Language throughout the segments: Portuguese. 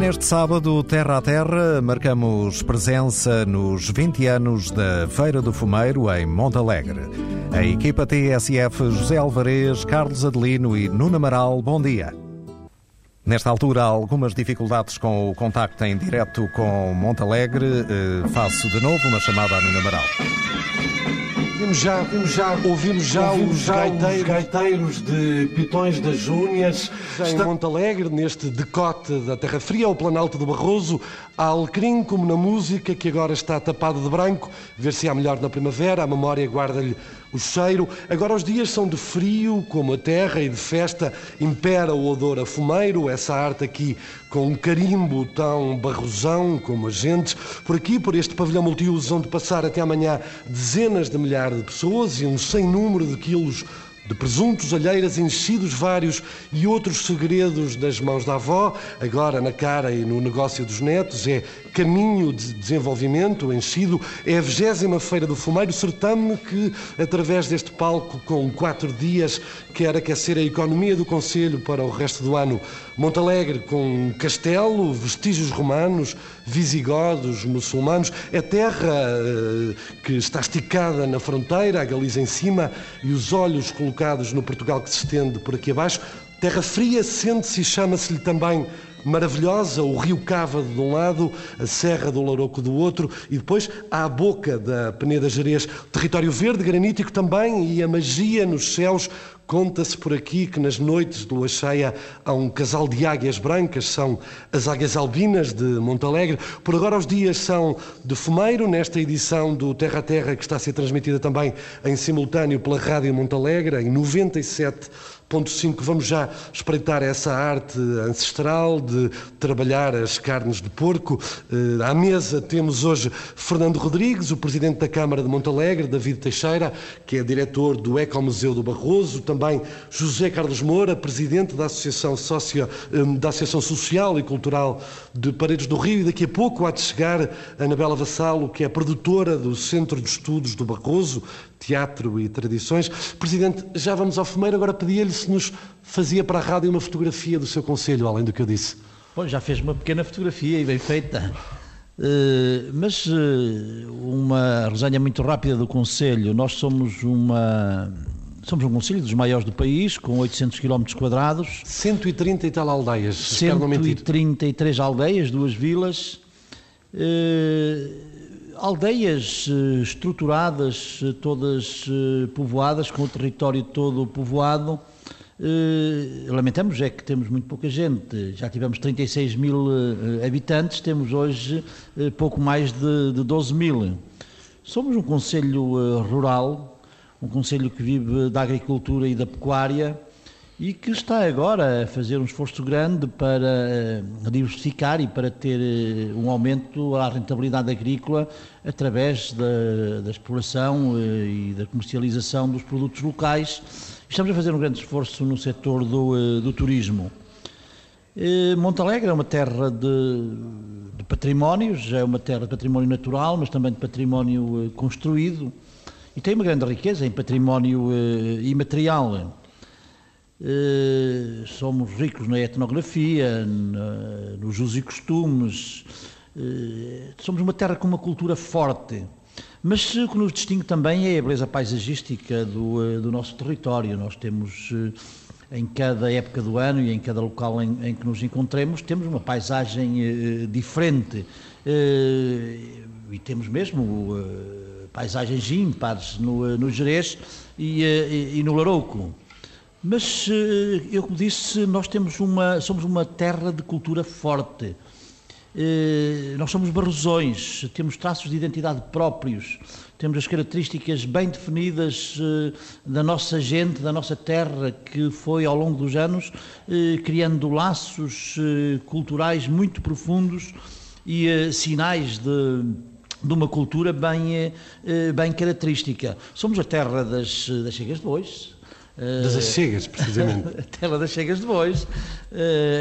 neste sábado, Terra a Terra, marcamos presença nos 20 anos da Feira do Fumeiro em Montalegre. A equipa TSF José Alvarez, Carlos Adelino e Nuno Amaral, bom dia. Nesta altura há algumas dificuldades com o contacto em direto com Montalegre. Eh, faço de novo uma chamada a Nuno Amaral. Ouvimos já, ouvimos já, ouvimos já, ouvimos os, já gaiteiros. os gaiteiros de Pitões das Júnias. Em Está... Montalegre, neste decote da Terra Fria, ao Planalto do Barroso, há alecrim como na música, que agora está tapado de branco. Ver se há melhor na primavera, a memória guarda-lhe o cheiro. Agora os dias são de frio, como a terra, e de festa impera o odor a fumeiro, essa arte aqui com um carimbo tão barrosão como a gente. Por aqui, por este pavilhão multiuso, onde passar até amanhã dezenas de milhares de pessoas e um sem número de quilos de presuntos, alheiras, enchidos vários e outros segredos das mãos da avó, agora na cara e no negócio dos netos, é caminho de desenvolvimento, enchido, é a vigésima Feira do Fumeiro, certame que, através deste palco, com quatro dias, quer aquecer a economia do Conselho para o resto do ano. Montalegre, com castelo, vestígios romanos, visigodos, muçulmanos, é terra uh, que está esticada na fronteira, a Galiza em cima, e os olhos colocados no Portugal que se estende por aqui abaixo. Terra fria sente-se e chama-se-lhe também maravilhosa, o rio Cava de um lado, a Serra do Louroco do outro, e depois a boca da Peneda Jerez, território verde, granítico também, e a magia nos céus. Conta-se por aqui que nas noites de lua cheia há um casal de águias brancas, são as águias albinas de Montalegre. Por agora os dias são de fumeiro, nesta edição do Terra a Terra, que está a ser transmitida também em simultâneo pela Rádio Montalegre, em 97 Ponto 5, vamos já espreitar essa arte ancestral de trabalhar as carnes de porco. Eh, à mesa temos hoje Fernando Rodrigues, o presidente da Câmara de Montalegre, David Teixeira, que é diretor do Ecomuseu do Barroso, também José Carlos Moura, presidente da Associação, eh, da Associação Social e Cultural de Paredes do Rio, e daqui a pouco há de chegar Anabela Vassalo, que é produtora do Centro de Estudos do Barroso, Teatro e Tradições. Presidente, já vamos ao fumeiro, agora pedia-lhe se nos fazia para a rádio uma fotografia do seu conselho, além do que eu disse. Pois, já fez uma pequena fotografia e bem feita. Uh, mas uh, uma resenha muito rápida do Conselho. Nós somos uma somos um conselho dos maiores do país, com 800 km quadrados. 130 e tal aldeias. 133 aldeias, duas vilas. Uh, aldeias uh, estruturadas, todas povoadas, com o território todo povoado lamentamos é que temos muito pouca gente. Já tivemos 36 mil habitantes, temos hoje pouco mais de 12 mil. Somos um conselho rural, um conselho que vive da agricultura e da pecuária e que está agora a fazer um esforço grande para diversificar e para ter um aumento à rentabilidade agrícola através da, da exploração e da comercialização dos produtos locais Estamos a fazer um grande esforço no setor do, eh, do turismo. Eh, Montalegre é uma terra de, de patrimónios, é uma terra de património natural, mas também de património eh, construído e tem uma grande riqueza em património imaterial. Somos ricos na etnografia, nos usos e costumes. Somos uma terra com uma cultura forte. Mas o que nos distingue também é a beleza paisagística do, eh, do nosso território. Nós temos, eh, em cada época do ano e em cada local em, em que nos encontremos, temos uma paisagem eh, diferente. e temos mesmo paisagens ímpares no, no Jerez e, e, e no Larouco. Mas, eu como disse, nós temos uma, somos uma terra de cultura forte. Eh, nós somos barrosões, temos traços de identidade próprios, temos as características bem definidas eh, da nossa gente, da nossa terra, que foi ao longo dos anos eh, criando laços culturais muito profundos e sinais de, de uma cultura bem, bem característica. Somos a terra das, das chegas de bois, Das Achegas, precisamente. a terra das Chegas de Bois,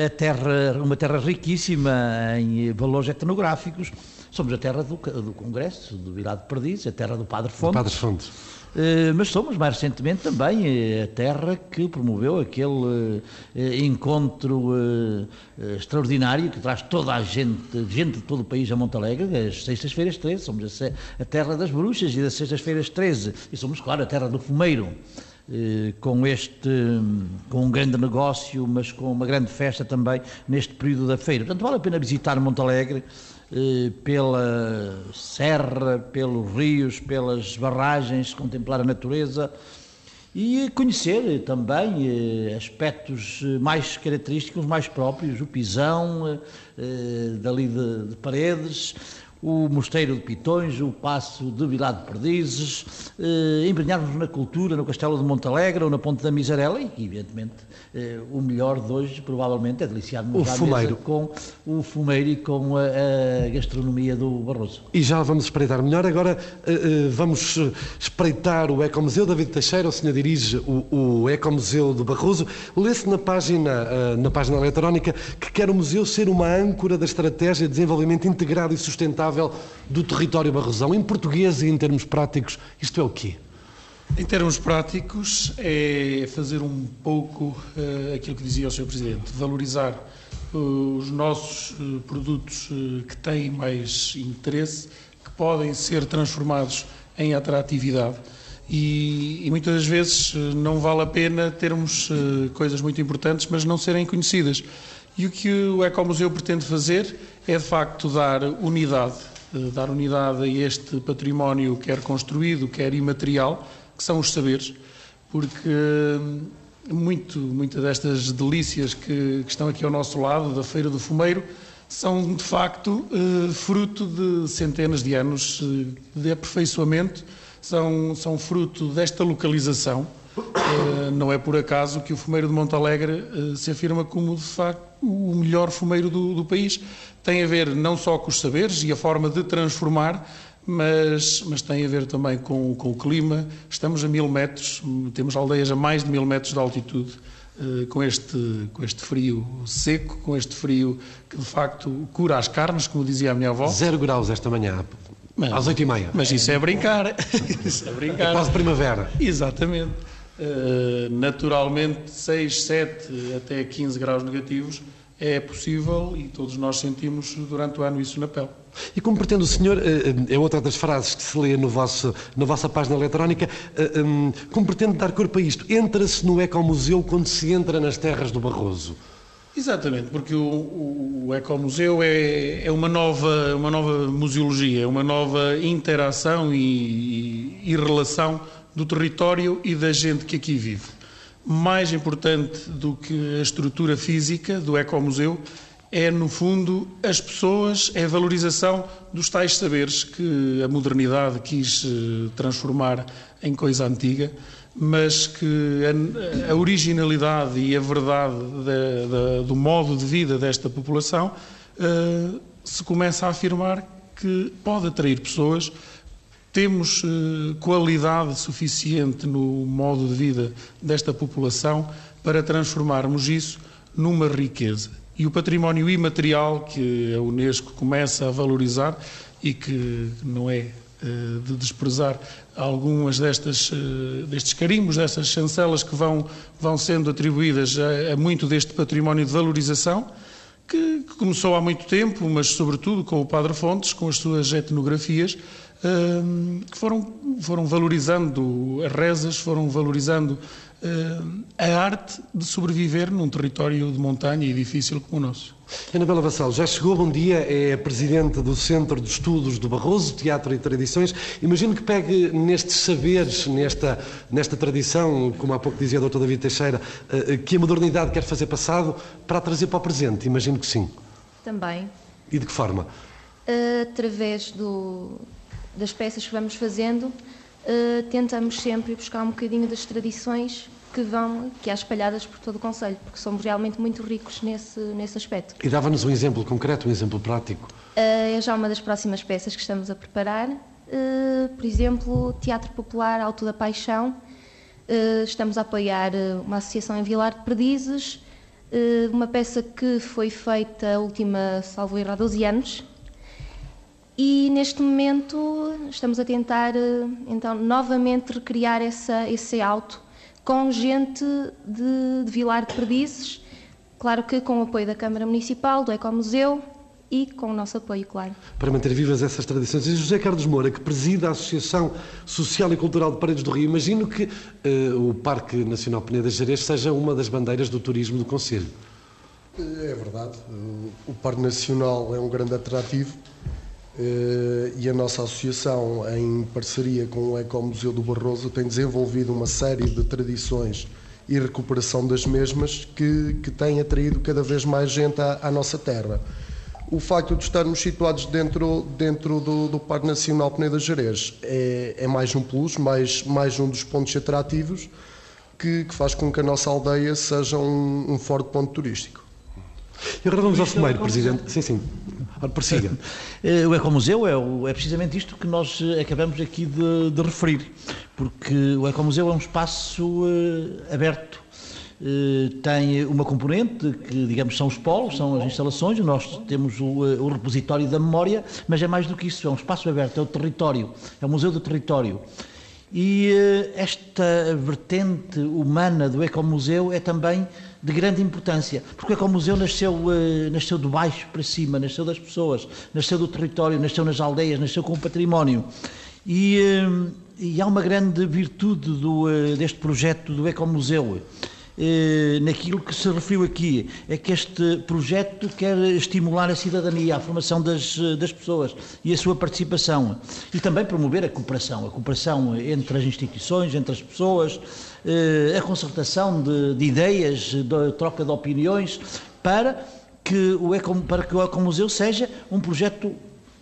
a terra, uma terra riquíssima em valores etnográficos. Somos a terra do, do Congresso, do Virado Perdiz, a terra do Padre Fontes. Padre Fontes. Uh, mas somos mais recentemente também a terra que promoveu aquele encontro extraordinário que traz toda a gente, gente de todo o país a Montalegre, as sextas-feiras 13, somos a, a, terra das bruxas e das sextas-feiras 13, e somos, claro, a terra do fumeiro. Com este, com um grande negócio, mas com uma grande festa também neste período da feira. Portanto, vale a pena visitar Montalegre, eh, pela serra, pelos rios, pelas barragens, contemplar a natureza e conhecer também eh, aspectos eh, mais característicos, mais próprios, o pisão dali de, de Paredes, o Mosteiro de Pitões, o Passo de Vilar de Perdizes, eh, embrenharmos na cultura, no Castelo de Montalegre ou na Ponte da Misarela e, evidentemente, eh, o melhor de hoje provavelmente é deliciar-nos à fumeiro. com o fumeiro e com a, a, gastronomia do Barroso. E já vamos espreitar melhor. Agora eh, eh vamos espreitar o Ecomuseu. David Teixeira, o senhor dirige o, o Ecomuseu do Barroso. Lê-se na página, eh, na página eletrónica que quer o museu ser uma âncora da estratégia de desenvolvimento integrado e sustentável do território barrosão, em português e em termos práticos, isto é o quê? Em termos práticos, é fazer um pouco uh, aquilo que dizia o Sr. Presidente, valorizar uh, os nossos uh, produtos que têm mais interesse, que podem ser transformados em atratividade. E, e, muitas das vezes não vale a pena termos coisas muito importantes, mas não serem conhecidas. E o que o Ecomuseu pretende fazer é, de facto, dar unidade, eh, dar unidade a este património, quer construído, quer imaterial, que são os saberes, porque hum, muito, muitas destas delícias que, que estão aqui ao nosso lado, da Feira do Fumeiro, são de facto eh, fruto de centenas de anos eh, de aperfeiçoamento, são, são fruto desta localização. eh, não é por acaso que o fumeiro de Montalegre uh, se afirma como, de facto, o melhor fumeiro do, do, país. Tem a ver não só com os saberes e a forma de transformar, mas, mas tem a ver também com, com o clima. Estamos a mil metros, temos aldeias a mais de mil metros de altitude. Uh, com, este, com este frio seco, com este frio que de facto cura as carnes, como dizia a minha avó. Zero graus esta manhã, mas, às oito e meia. Mas isso é brincar. isso é brincar. É quase primavera. Exatamente. Eh, naturalmente 6, 7 até 15 graus negativos é possível e todos nós sentimos durante o ano isso na pele. E como pretende o senhor, eh, eh, é outra das frases que se lê no vosso, na vossa página eletrónica, como pretende dar corpo a isto? Entra-se no Ecomuseu quando se entra nas terras do Barroso. Exatamente, porque o, o, o Ecomuseu é, é uma, nova, uma nova museologia, é uma nova interação e, e, e relação do território e da gente que aqui vive. Mais importante do que a estrutura física do Ecomuseu é, no fundo, as pessoas, é a valorização dos tais saberes que a modernidade quis eh, transformar em coisa antiga, mas que a, originalidade e a verdade do modo de vida desta população uh, se começa a afirmar que pode atrair pessoas temos eh, qualidade suficiente no modo de vida desta população para transformarmos isso numa riqueza. E o património imaterial que a Unesco começa a valorizar e que não é eh, de desprezar algumas destas, eh, destes carimbos, destas chancelas que vão, vão sendo atribuídas a, a muito deste património de valorização, que, que, começou há muito tempo, mas sobretudo com o Padre Fontes, com as suas etnografias, que foram, foram valorizando as rezas, foram valorizando a arte de sobreviver num território de montanha e difícil como o nosso. Anabela Vassal, já chegou, bom dia, é presidente do Centro de Estudos do Barroso, Teatro e Tradições. Imagino que pegue nestes saberes, nesta, nesta tradição, como há pouco dizia o Dr. David Teixeira, eh, que a modernidade quer fazer passado para trazer para o presente. Imagino que sim. Também. E de que forma? Através do, das peças que vamos fazendo, uh, tentamos sempre buscar um bocadinho das tradições que vão, que há espalhadas por todo o Conselho, porque somos realmente muito ricos nesse, nesse aspecto. E dava-nos um exemplo concreto, um exemplo prático? Uh, é já uma das próximas peças que estamos a preparar. Uh, por exemplo, Teatro Popular Alto da Paixão, Estamos a apoiar uma associação em Vilar de Perdizes, uma peça que foi feita a última, salvo erro, há 12 anos. E neste momento estamos a tentar, então, novamente recriar essa, esse alto com gente de, de Vilar de Perdizes, claro que com o apoio da Câmara Municipal, do Ecomuseu e com o nosso apoio, claro. Para manter vivas essas tradições. E José Carlos Moura, que preside a Associação Social e Cultural de Paredes do Rio, imagino que uh, o Parque Nacional Peneda Gerês seja uma das bandeiras do turismo do Conselho. É verdade. O Parque Nacional é um grande atrativo e a nossa associação, em parceria com o Ecomuseu do Barroso, tem desenvolvido uma série de tradições e recuperação das mesmas que, que têm atraído cada vez mais gente à, à nossa terra o facto de estarmos situados dentro, dentro do, do Parque Nacional Peneda Jerez é, é, mais um plus, mais, mais um dos pontos atrativos que, que faz com que a nossa aldeia seja um, um forte ponto turístico. E agora vamos ao Fumeiro, Presidente. Sim, sim. Persiga. Eh, o Ecomuseu é, é precisamente isto que nós eh, acabamos aqui de, de referir, porque o Ecomuseu é um espaço uh, aberto eh, tem uma componente que, digamos, são os polos, são as instalações, nós temos o, o, repositório da memória, mas é mais do que isso, é um espaço aberto, é o território, é o museu do território. E eh, esta vertente humana do Ecomuseu é também de grande importância, porque o Ecomuseu nasceu, nasceu de baixo para cima, nasceu das pessoas, nasceu do território, nasceu nas aldeias, nasceu com o património. E, e há uma grande virtude do, deste projeto do Ecomuseu naquilo que se referiu aqui, é que este projeto quer estimular a cidadania, a formação das, das pessoas e a sua participação e também promover a cooperação, a cooperação entre as instituições, entre as pessoas, a concertação de, de ideias, de troca de opiniões para que o para que o Ecomuseu seja um projeto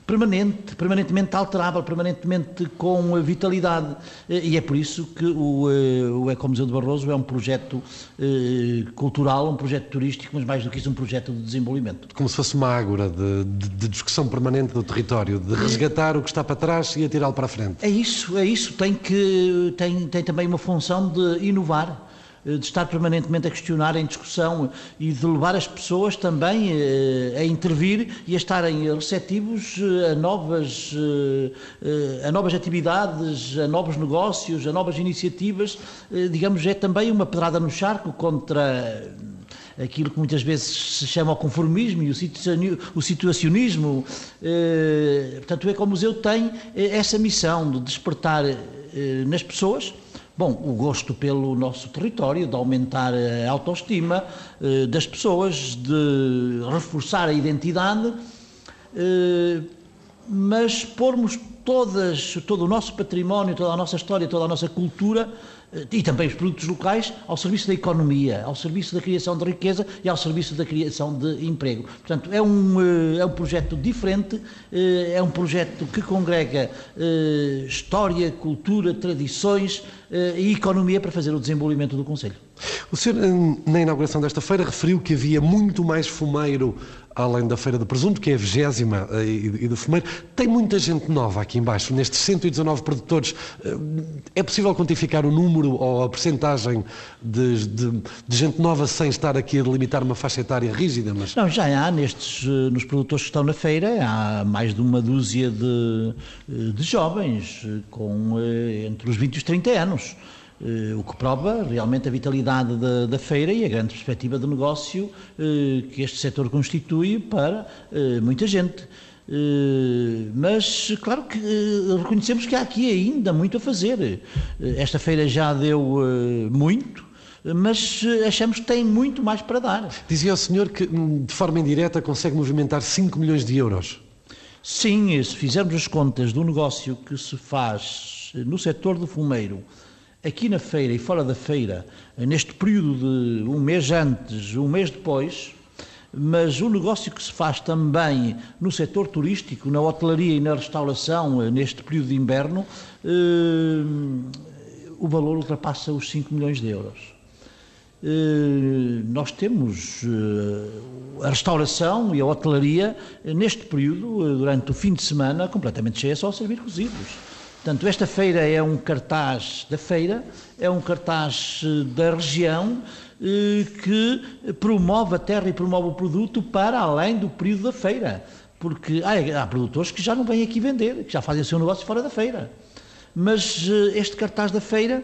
permanente, permanentemente alterável, permanentemente com vitalidade. E é por isso que o, eh, o Ecomuseu de Barroso é um projeto eh, cultural, um projeto turístico, mas mais do que isso, um projeto de desenvolvimento. Como se fosse uma ágora de, de, de discussão permanente do território, de resgatar o que está para trás e atirá-lo para a frente. É isso, é isso. Tem, que, tem, tem também uma função de inovar de estar permanentemente a questionar, em discussão e de levar as pessoas também eh, a intervir e a estarem receptivos eh, a novas, eh, a novas atividades, a novos negócios, a novas iniciativas. Digamos, é também uma pedrada no charco contra aquilo que muitas vezes se chama o conformismo e o situacionismo. Portanto, o Ecomuseu tem essa missão de despertar nas pessoas Bom, o gosto pelo nosso território, de aumentar a autoestima eh, das pessoas, de reforçar a identidade, eh, mas pormos todas, todo o nosso património, toda a nossa história, toda a nossa cultura e também os produtos locais ao serviço da economia, ao serviço da criação de riqueza e ao serviço da criação de emprego. Portanto, é um, eh, é um projeto diferente, eh, é um projeto que congrega história, cultura, tradições e economia para fazer o desenvolvimento do Conselho. O senhor, na inauguração desta feira, referiu que havia muito mais fumeiro além da Feira do Presunto, que é a vigésima e do fumeiro. Tem muita gente nova aqui embaixo, nestes 119 produtores. É possível quantificar o número ou a percentagem de, de, de, gente nova sem estar aqui a delimitar uma faixa etária rígida? Mas... Não, já há nestes, eh, nos produtores que estão na feira, há mais de uma dúzia de, eh, de jovens eh, com entre os 20 e os 30 anos. O que prova realmente a vitalidade da, da, feira e a grande perspectiva de negócio que este setor constitui para muita gente. Eh, mas, claro que eh, reconhecemos que há aqui ainda muito a fazer. Eh, esta feira já deu muito, mas achamos que tem muito mais para dar. Dizia o senhor que, hum, de forma indireta, consegue movimentar 5 milhões de euros. Sim, se fizermos as contas do negócio que se faz no setor do fumeiro, aqui na feira e fora da feira, neste período de um mês antes, um mês depois, mas o negócio que se faz também no setor turístico, na hotelaria e na restauração eh, neste período de inverno, eh, o valor ultrapassa os 5 milhões de euros. Eh, nós temos a restauração e a hotelaria neste período, durante o fim de semana, completamente cheia só a servir cozidos. Portanto, esta feira é um cartaz da feira, é um cartaz eh, da região eh, que promove a terra e promove o produto para além do período da feira. Porque há, há produtores que já não vêm aqui vender, que já fazem o seu negócio fora da feira mas eh, este cartaz da feira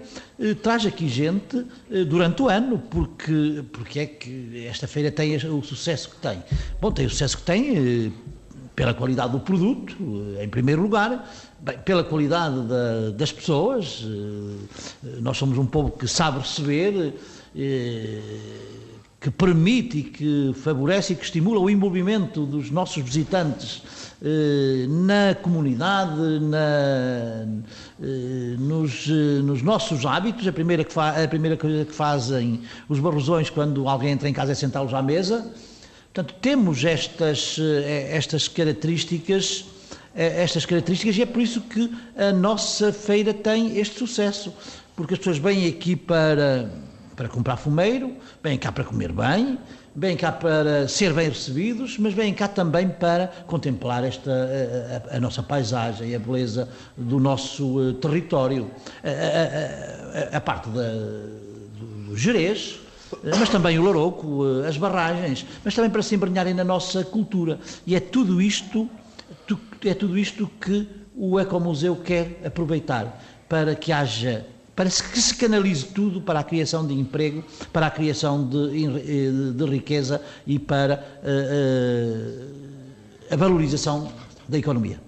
traz aqui gente durante o ano, porque, porque é que esta feira tem o sucesso que tem. Bom, tem o sucesso que tem pela qualidade do produto, em primeiro lugar, bem, pela qualidade da, das pessoas. Nós somos um povo que sabe receber que permite e que favorece e que estimula o envolvimento dos nossos visitantes eh, na comunidade, na, eh, nos, eh, nos, nossos hábitos. A primeira, que a primeira coisa que fazem os barrosões quando alguém entra em casa é sentá-los à mesa. Portanto, temos estas, estas características estas características e é por isso que a nossa feira tem este sucesso, porque as pessoas vêm aqui para para comprar fumeiro, vêm cá para comer bem, vêm cá para ser bem recebidos, mas vêm cá também para contemplar esta, a, a, a nossa paisagem e a beleza do nosso território. A, a parte da, do, do Jerez, eh, mas também o Larouco, eh, as barragens, mas também para se embrenharem na nossa cultura. E é tudo isto, é tudo isto que o Ecomuseu quer aproveitar para que haja para que se canalize tudo para a criação de emprego, para a criação de, eh, de riqueza e para uh, uh, a valorização da economia.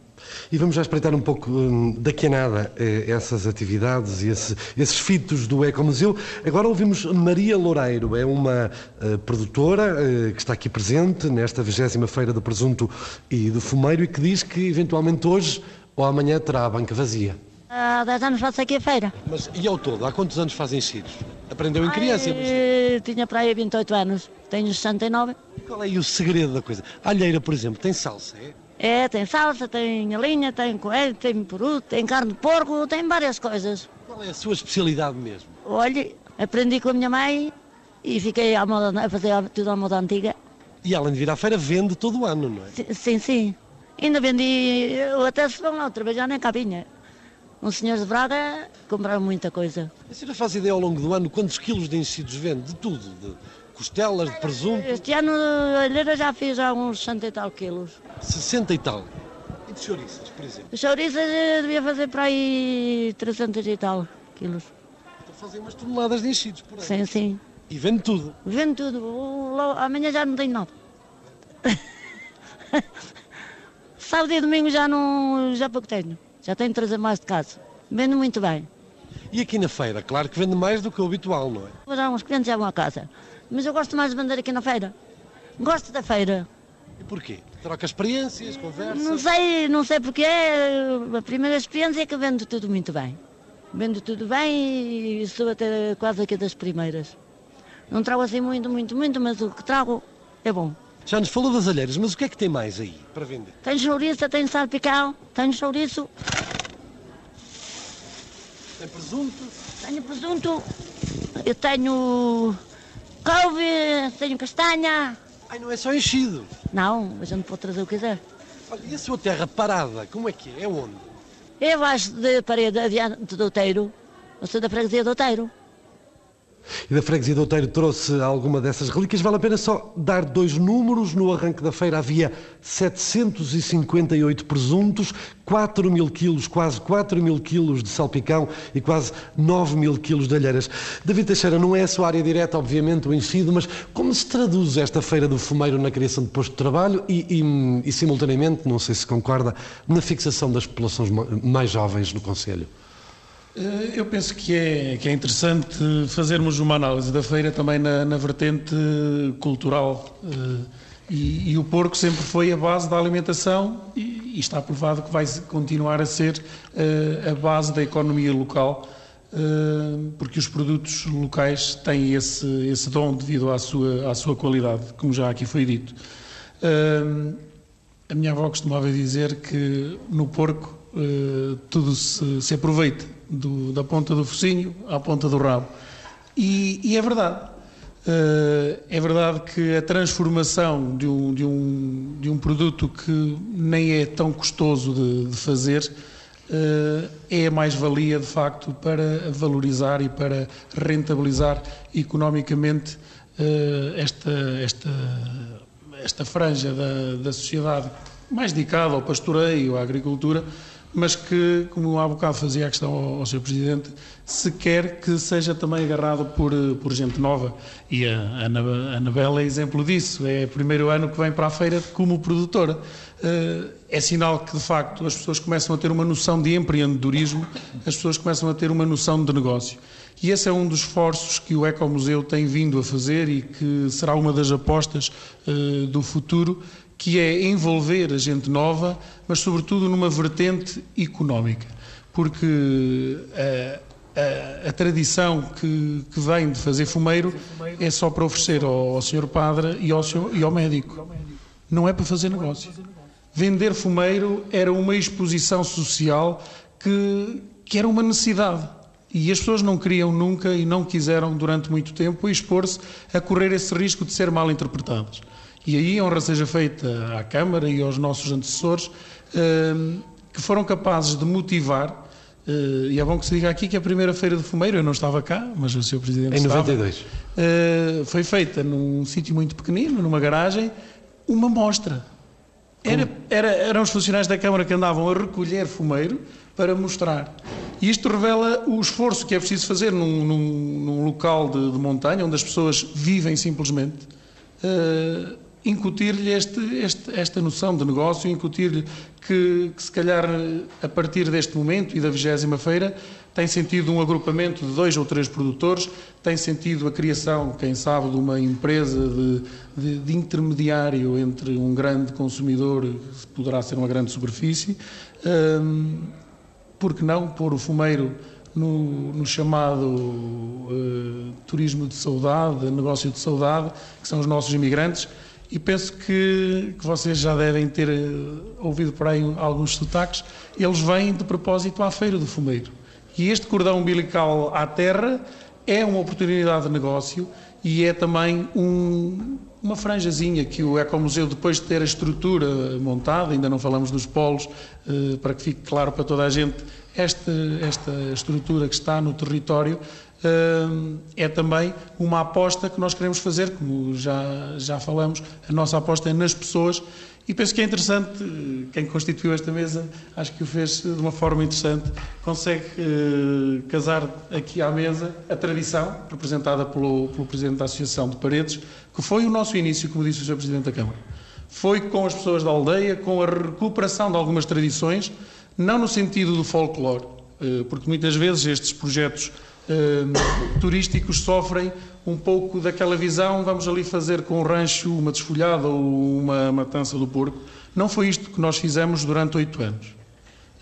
E vamos já espreitar um pouco hum, daqui a nada essas atividades e esse, esses fitos do Ecomuseu. Agora ouvimos Maria Loureiro, é uma uh, produtora uh, que está aqui presente nesta 20 Feira do Presunto e do Fumeiro e que diz que eventualmente hoje ou amanhã terá a banca vazia. Há 10 anos faço aqui a feira. Mas e ao todo, há quantos anos fazem enchidos? Aprendeu em criança? Ai, tinha para aí 28 anos, tenho 69. Qual é o segredo da coisa? A alheira, por exemplo, tem salsa, é? É, tem salsa, tem linha, tem coelho, tem peru, tem carne de porco, tem várias coisas. Qual é a sua especialidade mesmo? Olha, aprendi com a minha mãe e fiquei a, moda, a fazer tudo à moda antiga. E além de vir à feira, vende todo o ano, não é? Sim, sim. Ainda vendi, eu até se vão lá trabalhar nem cabinha um senhor de Braga comprava muita coisa. A senhora faz ideia ao longo do ano quantos quilos de enchidos vende? De tudo? De costelas, de presunto? Este ano a Ilheira já fiz há uns 60 e tal quilos. 60 e tal? E de chouriças, por exemplo? De chouriças devia fazer para aí 300 e tal quilos. Então fazem umas toneladas de enchidos por aí? Sim, sim. E vende tudo? Vende tudo. Amanhã já não tenho nada. Sábado e domingo já não já pouco tenho. Já tenho de trazer mais de casa. Vendo muito bem. E aqui na feira? Claro que vende mais do que o habitual, não é? Já uns clientes já vão à casa. Mas eu gosto mais de vender aqui na feira. Gosto da feira. E porquê? Troca experiências, conversas? Não sei, não sei porquê. A primeira experiência é que vendo tudo muito bem. Vendo tudo bem e sou até quase aqui das primeiras. Não trago assim muito, muito, muito, mas o que trago é bom. Já nos falou das alheiras, mas o que é que tem mais aí para vender? Tem chouriço, tem salpicão, tem chouriço. Tem presunto? Tenho presunto, eu tenho couve, tenho castanha. Ai, não é só enchido? Não, a gente pode trazer o que quiser. Olha, e a sua terra parada, como é que é? É onde? É abaixo da parede adiante do Outeiro. Eu sou da freguesia do Outeiro e da freguesia do Outeiro trouxe alguma dessas relíquias. Vale a pena só dar dois números. No arranque da feira havia 758 presuntos, 4 mil quilos, quase 4 mil quilos de salpicão e quase 9 mil quilos de alheiras. David Teixeira, não é a sua área direta, obviamente, o enchido, mas como se traduz esta feira do fumeiro na criação de posto de trabalho e, e, e simultaneamente, não sei se concorda, na fixação das populações mais jovens no Conselho? Eh, eu penso que é, que é interessante fazermos uma análise da feira também na, na vertente cultural. Eh, e, e, o porco sempre foi a base da alimentação e, e está provado que vai continuar a ser uh, a base da economia local, porque os produtos locais têm esse, esse dom devido à sua, à sua qualidade, como já aqui foi dito. A minha avó costumava dizer que no porco tudo se, se aproveita do, da ponta do focinho à ponta do rabo. E, e é verdade. Uh, é verdade que a transformação de um, de um, de um produto que nem é tão custoso de, de fazer é a mais-valia, de facto, para valorizar e para rentabilizar economicamente esta, esta, esta franja da, da sociedade mais dedicada ao pastoreio, à agricultura, mas que, como há bocado fazia a questão ao, ao Sr. Presidente, se quer que seja também agarrado por, por gente nova. E a, a Anabela é exemplo disso. É o primeiro ano que vem para a feira como produtora. Eh, é sinal que, de facto, as pessoas começam a ter uma noção de empreendedorismo, as pessoas começam a ter uma noção de negócio. E esse é um dos esforços que o Ecomuseu tem vindo a fazer e que será uma das apostas uh, do futuro, que é envolver a gente nova, mas sobretudo numa vertente económica, porque a, a, a tradição que, que, vem de fazer fumeiro é só para oferecer ao, ao senhor padre e ao, e ao médico, não é para fazer negócio. Vender fumeiro era uma exposição social que, que era uma necessidade. E as pessoas não queriam nunca e não quiseram durante muito tempo expor-se a correr esse risco de ser mal interpretadas. E aí honra seja feita à Câmara e aos nossos antecessores ehm, que foram capazes de motivar. Uh, e é bom que se diga aqui que a primeira feira de fumeiro, eu não estava cá, mas o Sr. Presidente em estava. Em 92. Uh, foi feita num sítio muito pequenino, numa garagem, uma mostra. Era, era, eram os funcionários da Câmara que andavam a recolher fumeiro para mostrar. E isto revela o esforço que é preciso fazer num, num, num local de, de, montanha, onde as pessoas vivem simplesmente. Uh, incutir-lhe este, este, esta noção de negócio, incutir-lhe que, que, se calhar, a partir deste momento e da vigésima feira, tem sentido um agrupamento de dois ou três produtores, tem sentido a criação, quem sabe, de uma empresa de, de, de intermediário entre um grande consumidor, que poderá ser uma grande superfície, hum, porque não pôr o fumeiro no, no chamado uh, turismo de saudade, negócio de saudade, que são os nossos imigrantes, e penso que, que, vocês já devem ter eh, ouvido por aí alguns sotaques. Eles vêm de propósito à Feira do Fumeiro. E este cordão umbilical à terra é uma oportunidade de negócio e é também um, uma franjazinha que o Ecomuseu, depois de ter a estrutura montada, ainda não falamos dos polos, eh, para que fique claro para toda a gente, esta, esta estrutura que está no território é também uma aposta que nós queremos fazer, como já, já falamos, a nossa aposta é nas pessoas e penso que é interessante, quem constituiu esta mesa, acho que o fez de uma forma interessante, consegue uh, casar aqui à mesa a tradição, representada pelo, pelo Presidente da Associação de Paredes, que foi o nosso início, como disse o Sr. Presidente da Câmara. Foi com as pessoas da aldeia, com a recuperação de algumas tradições, não no sentido do folclore, uh, porque muitas vezes estes projetos turísticos sofrem um pouco daquela visão, vamos ali fazer com o rancho uma desfolhada ou uma matança do porco. Não foi isto que nós fizemos durante oito anos.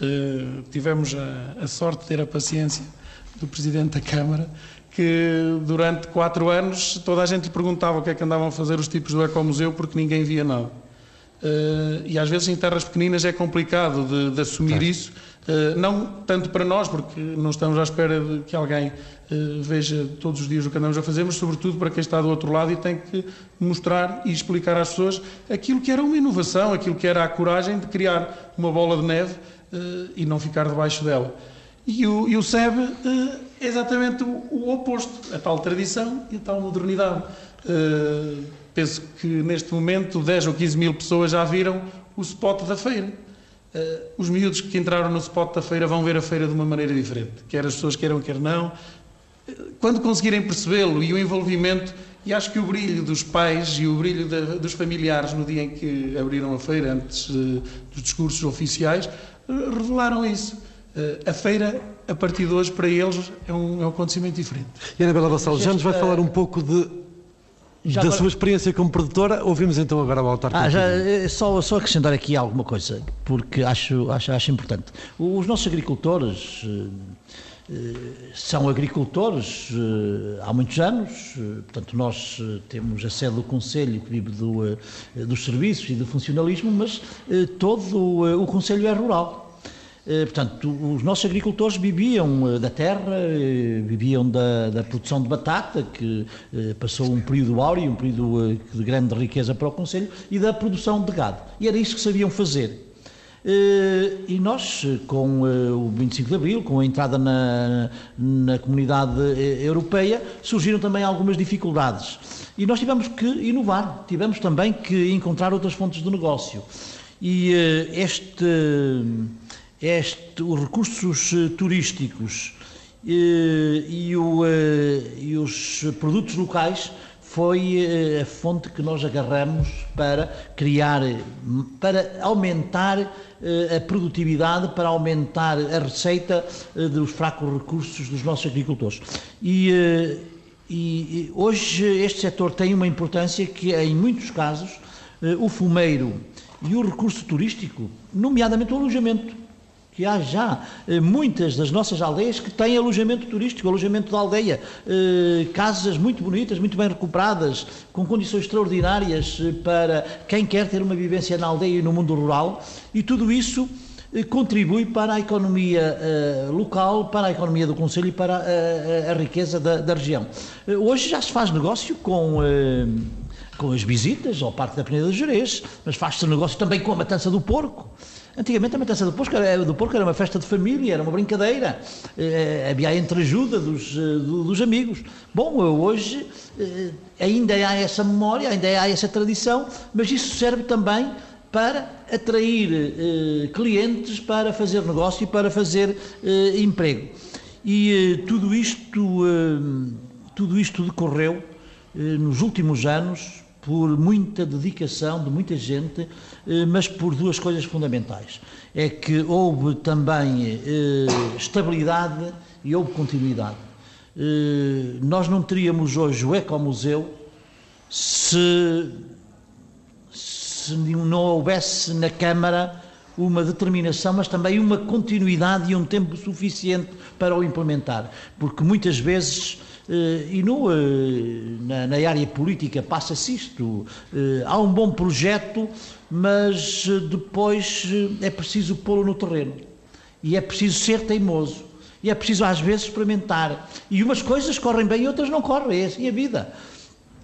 Uh, tivemos a, a, sorte de ter a paciência do Presidente da Câmara, que durante quatro anos toda a gente lhe perguntava o que é que andavam a fazer os tipos do Ecomuseu porque ninguém via nada. Uh, e às vezes em terras pequeninas é complicado de, de assumir claro. isso, não tanto para nós, porque não estamos à espera de que alguém uh, veja todos os dias o que andamos a fazer, mas sobretudo para quem está do outro lado e tem que mostrar e explicar às pessoas aquilo que era uma inovação, aquilo que era a coragem de criar uma bola de neve e não ficar debaixo dela. E o, e o SEB é exatamente o, o, oposto, a tal tradição e a tal modernidade. Penso que neste momento 10 ou 15 mil pessoas já viram o spot da feira. Uh, os miúdos que entraram no spot da feira vão ver a feira de uma maneira diferente, quer as pessoas queiram, quer não. Uh, quando conseguirem percebê-lo e o envolvimento, e acho que o brilho dos pais e o brilho da, dos familiares no dia em que abriram a feira, antes uh, dos discursos oficiais, revelaram isso. a feira, a partir de hoje, para eles, é um, é um acontecimento diferente. E Ana Bela Bassal, já nos vai falar um pouco de já da agora... sua experiência como produtora, ouvimos então agora o autarca. Ah, já, eh, só, só acrescentar aqui alguma coisa, porque acho, acho, acho importante. Os nossos agricultores eh, eh, são agricultores há muitos anos, portanto, nós temos a sede do Conselho que vive do, dos serviços e do funcionalismo, mas todo o Conselho é rural. Eh, portanto, os nossos agricultores viviam eh, da terra, eh, viviam da, da produção de batata, que passou um período áureo, um período de grande riqueza para o Conselho, e da produção de gado. E era isso que sabiam fazer. Eh, e nós, com eh, o 25 de Abril, com a entrada na, na comunidade eh, europeia, surgiram também algumas dificuldades. E nós tivemos que inovar, tivemos também que encontrar outras fontes de negócio. E este, este, os recursos turísticos e, o, e os produtos locais foi eh, a fonte que nós agarramos para criar, para aumentar eh, a produtividade, para aumentar a receita eh, dos fracos recursos dos nossos agricultores. E, e hoje este setor tem uma importância que, em muitos casos, o fumeiro e o recurso turístico, nomeadamente o alojamento, que há já eh, muitas das nossas aldeias que têm alojamento turístico, alojamento da aldeia, eh, casas muito bonitas, muito bem recuperadas, com condições extraordinárias eh, para quem quer ter uma vivência na aldeia e no mundo rural, e tudo isso contribui para a economia local, para a economia do Conselho e para a, a riqueza da, da, região. hoje já se faz negócio com com as visitas ao Parque da Peneda de Jerez, mas faz-se negócio também com a matança do porco. Antigamente a matança do porco, era, do porco era uma festa de família, era uma brincadeira, eh, havia a entreajuda dos, eh, dos amigos. Bom, hoje eh, ainda há essa memória, ainda há essa tradição, mas isso serve também para atrair eh, clientes, para fazer negócio e para fazer eh, emprego. E eh, tudo isto, tudo isto decorreu nos últimos anos por muita dedicação de muita gente, eh, mas por duas coisas fundamentais. É que houve também eh, estabilidade e houve continuidade. Eh, nós não teríamos hoje o Ecomuseu se, se não houvesse na Câmara uma determinação, mas também uma continuidade e um tempo suficiente para o implementar. Porque muitas vezes e no, eh, na, na área política passa-se isto. Eh, há um bom projeto, mas depois é preciso pô-lo no terreno. E é preciso ser teimoso. E é preciso às vezes experimentar. E umas coisas correm bem e outras não correm. É assim a vida.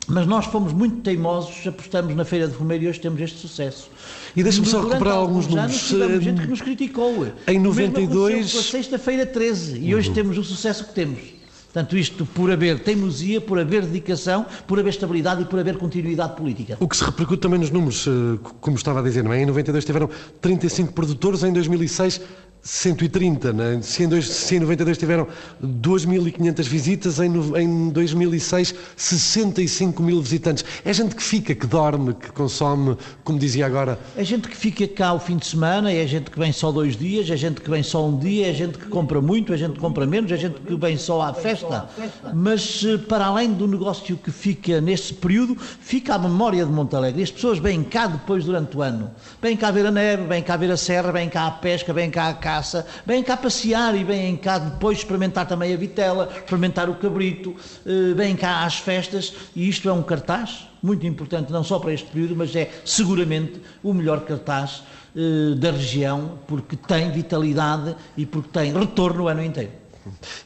Mas nós fomos muito teimosos, apostamos na Feira de Fumeiro e hoje temos este sucesso. E deixa-me só recuperar alguns números. Tivemos gente que nos criticou. Em 92. A sexta-feira 13 e hoje uhum. temos o sucesso que temos. Portanto, isto por haver teimosia, por haver dedicação, por haver estabilidade e por haver continuidade política. O que se repercute também nos números, eh, como estava a dizer, não é? Em 92 tiveram 35 produtores, em 2006 130, né? se, em dois, se em 92 tiveram 2.500 visitas, em, em 2006 65 mil visitantes. É gente que fica, que dorme, que consome, como dizia agora. É gente que fica cá o fim de semana, é gente que vem só dois dias, é gente que vem só um dia, é gente que compra muito, é gente que compra menos, é gente que vem só à festa. Mas eh, para além do negócio que fica nesse período, fica a memória de Montalegre. As pessoas vêm cá depois durante o ano. Vêm cá ver a neve, vêm cá ver a serra, vêm cá a pesca, vêm cá a caça, vêm cá passear e vêm cá depois experimentar também a vitela, experimentar o cabrito, eh, vêm cá às festas e isto é um cartaz muito importante, não só para este período, mas é seguramente o melhor cartaz eh, da região, porque tem vitalidade e porque tem retorno o ano inteiro.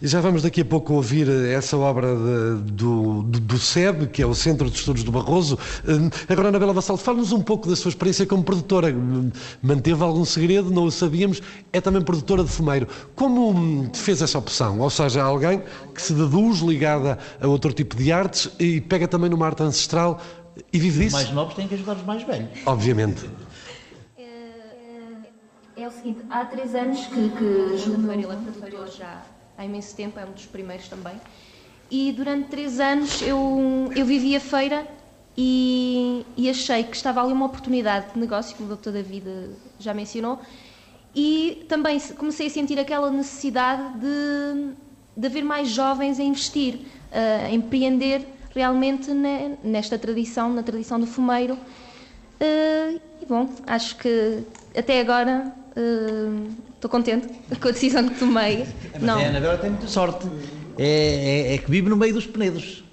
E já vamos daqui a pouco ouvir essa obra de, do, do, do, SEB, que é o Centro de Estudos do Barroso. Hum, agora, Anabela Vassal, fala-nos um pouco da sua experiência como produtora. Manteve algum segredo, não o sabíamos, é também produtora de fumeiro. Como hum, fez essa opção? Ou seja, alguém que se deduz ligada a outro tipo de artes e pega também numa arte ancestral e vive disso? Os mais novos têm que ajudar os mais velhos. Obviamente. É, é, é o seguinte, há três anos que, que Júlio Varela, produtor já há imenso tempo, é um dos primeiros também. E durante três anos eu, eu vivi a feira e, e, achei que estava ali uma oportunidade de negócio, como o Doutor David já mencionou, e também comecei a sentir aquela necessidade de, de haver mais jovens a investir, a empreender realmente nesta tradição, na tradição do fumeiro. Uh, e bom, acho que até agora uh, estou contente com a decisão que tomei. Mas não. a Anabela tem muita sorte. É, é, é, que vive no meio dos penedos.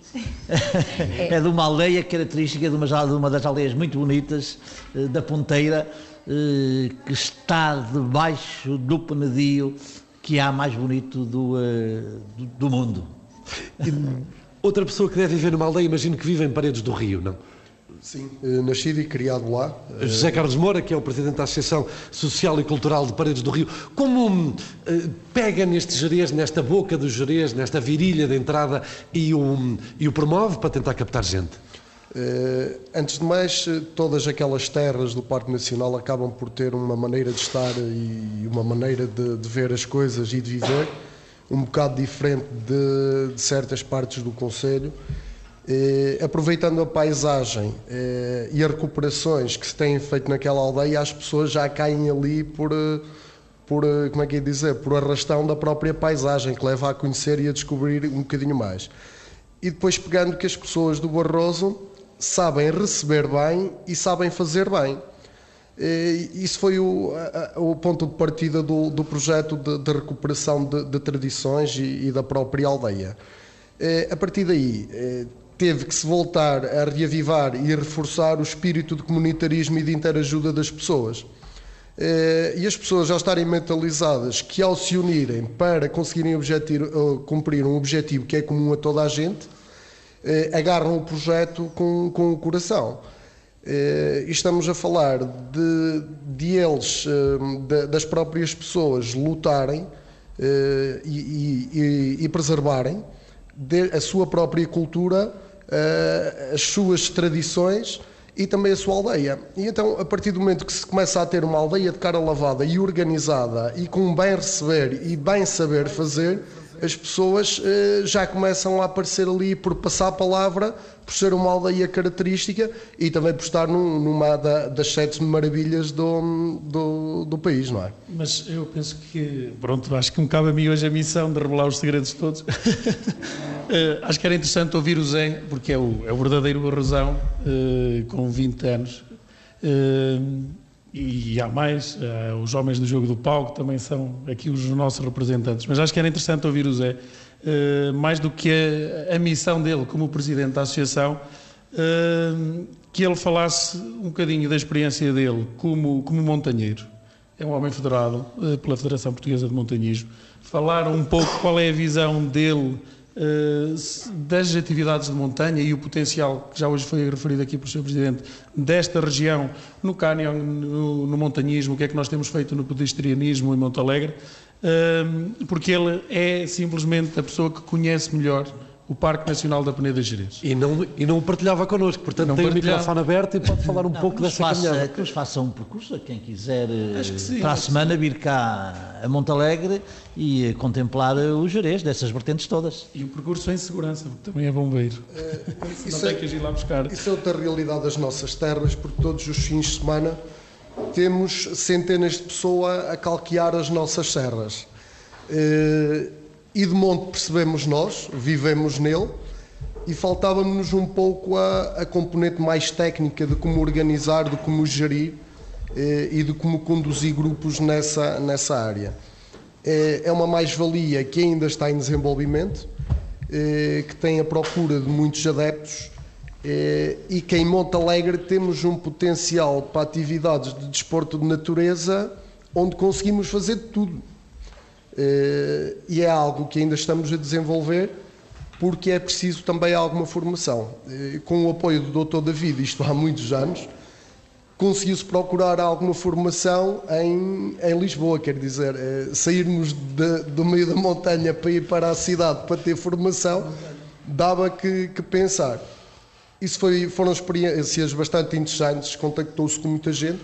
É. é de uma aldeia característica de uma, de uma das aldeias muito bonitas eh, da Ponteira, eh, que está debaixo do penedio que há mais bonito do, eh, do, do mundo. Outra pessoa que deve viver numa aldeia, imagino que vive em paredes do rio, não? Sim, eh, nascido e criado lá. José Carlos Moura, que é o presidente da Associação Social e Cultural de Paredes do Rio, como eh, pega neste Jerez, nesta boca do Jerez, nesta virilha de entrada e o, e o promove para tentar captar gente? Antes de mais, todas aquelas terras do Parque Nacional acabam por ter uma maneira de estar e uma maneira de, de ver as coisas e de viver um bocado diferente de, de certas partes do Conselho. Eh, aproveitando a paisagem eh, e as recuperações que se têm feito naquela aldeia, as pessoas já caem ali por, eh, por eh, como é que é dizer, por arrastão da própria paisagem, que leva a conhecer e a descobrir um bocadinho mais. E depois pegando que as pessoas do Barroso sabem receber bem e sabem fazer bem. Eh, isso foi o, o ponto de partida do, do projeto de, de recuperação de, de tradições e, e, da própria aldeia. A partir daí, teve que se voltar a reavivar e a reforçar o espírito de comunitarismo e de interajuda das pessoas. Eh, e as pessoas já estarem mentalizadas que ao se unirem para conseguirem objetivo, eh, cumprir um objetivo que é comum a toda a gente, eh, agarram o projeto com, com o coração. E estamos a falar de, de eles, das próprias pessoas lutarem e, e, e preservarem a sua própria cultura uh, as suas tradições e também a sua aldeia. E então, a partir do momento que se começa a ter uma aldeia de cara lavada e organizada e com bem receber e bem saber fazer, as pessoas uh, já começam a aparecer ali por passar a palavra, por ser uma aldeia característica e também por estar num, numa da, das sete maravilhas do, do, do, país, não é? Mas eu penso que, pronto, acho que me cabe a mim hoje a missão de revelar os segredos todos. uh, acho que era interessante ouvir o Zé, porque é o, é o verdadeiro barrosão, uh, com 20 anos. E há mais, os homens do jogo do palco também são aqui os nossos representantes. Mas acho que era interessante ouvir o Zé eh, mais do que a, a, missão dele como presidente da associação, uh, que ele falasse um bocadinho da experiência dele como, como montanheiro. É um homem federado uh, pela Federação Portuguesa de Montanhismo. Falar um pouco qual é a visão dele das atividades de montanha e o potencial que já hoje foi referido aqui pelo Sr. Presidente desta região no cânion, no, no montanhismo, o que é que nós temos feito no pedestrianismo em Monte Alegre porque ele é simplesmente a pessoa que conhece melhor o Parque Nacional da Peneda Gerês. E não, e não o partilhava connosco, portanto não tem partilhava. o microfone aberto e pode falar um não, pouco dessa faça, caminhada. Que nos faça um percurso a quem quiser sim, para a semana vir cá a Montalegre e contemplar o Jerez, dessas vertentes todas. E o percurso em segurança, porque também é bombeiro. É, não tem é, que ir lá buscar. Isso é outra realidade das nossas terras, porque todos os fins de semana temos centenas de pessoas a calquear as nossas serras. Eh, e de monte percebemos nós, vivemos nele, e faltava-nos um pouco a, a, componente mais técnica de como organizar, de como gerir eh, e de como conduzir grupos nessa, nessa área. É, é uma mais-valia que ainda está em desenvolvimento, eh, que tem a procura de muitos adeptos eh, e que em Monte Alegre temos um potencial para atividades de desporto de natureza onde conseguimos fazer tudo. Eh, e é algo que ainda estamos a desenvolver porque é preciso também alguma formação. Eh, com o apoio do Dr. David, isto há muitos anos, conseguiu-se procurar alguma formação em, em Lisboa, quer dizer, sairmos de, do meio da montanha para ir para a cidade para ter formação, dava que, que pensar. Isso foi, foram experiências bastante interessantes, contactou-se com muita gente,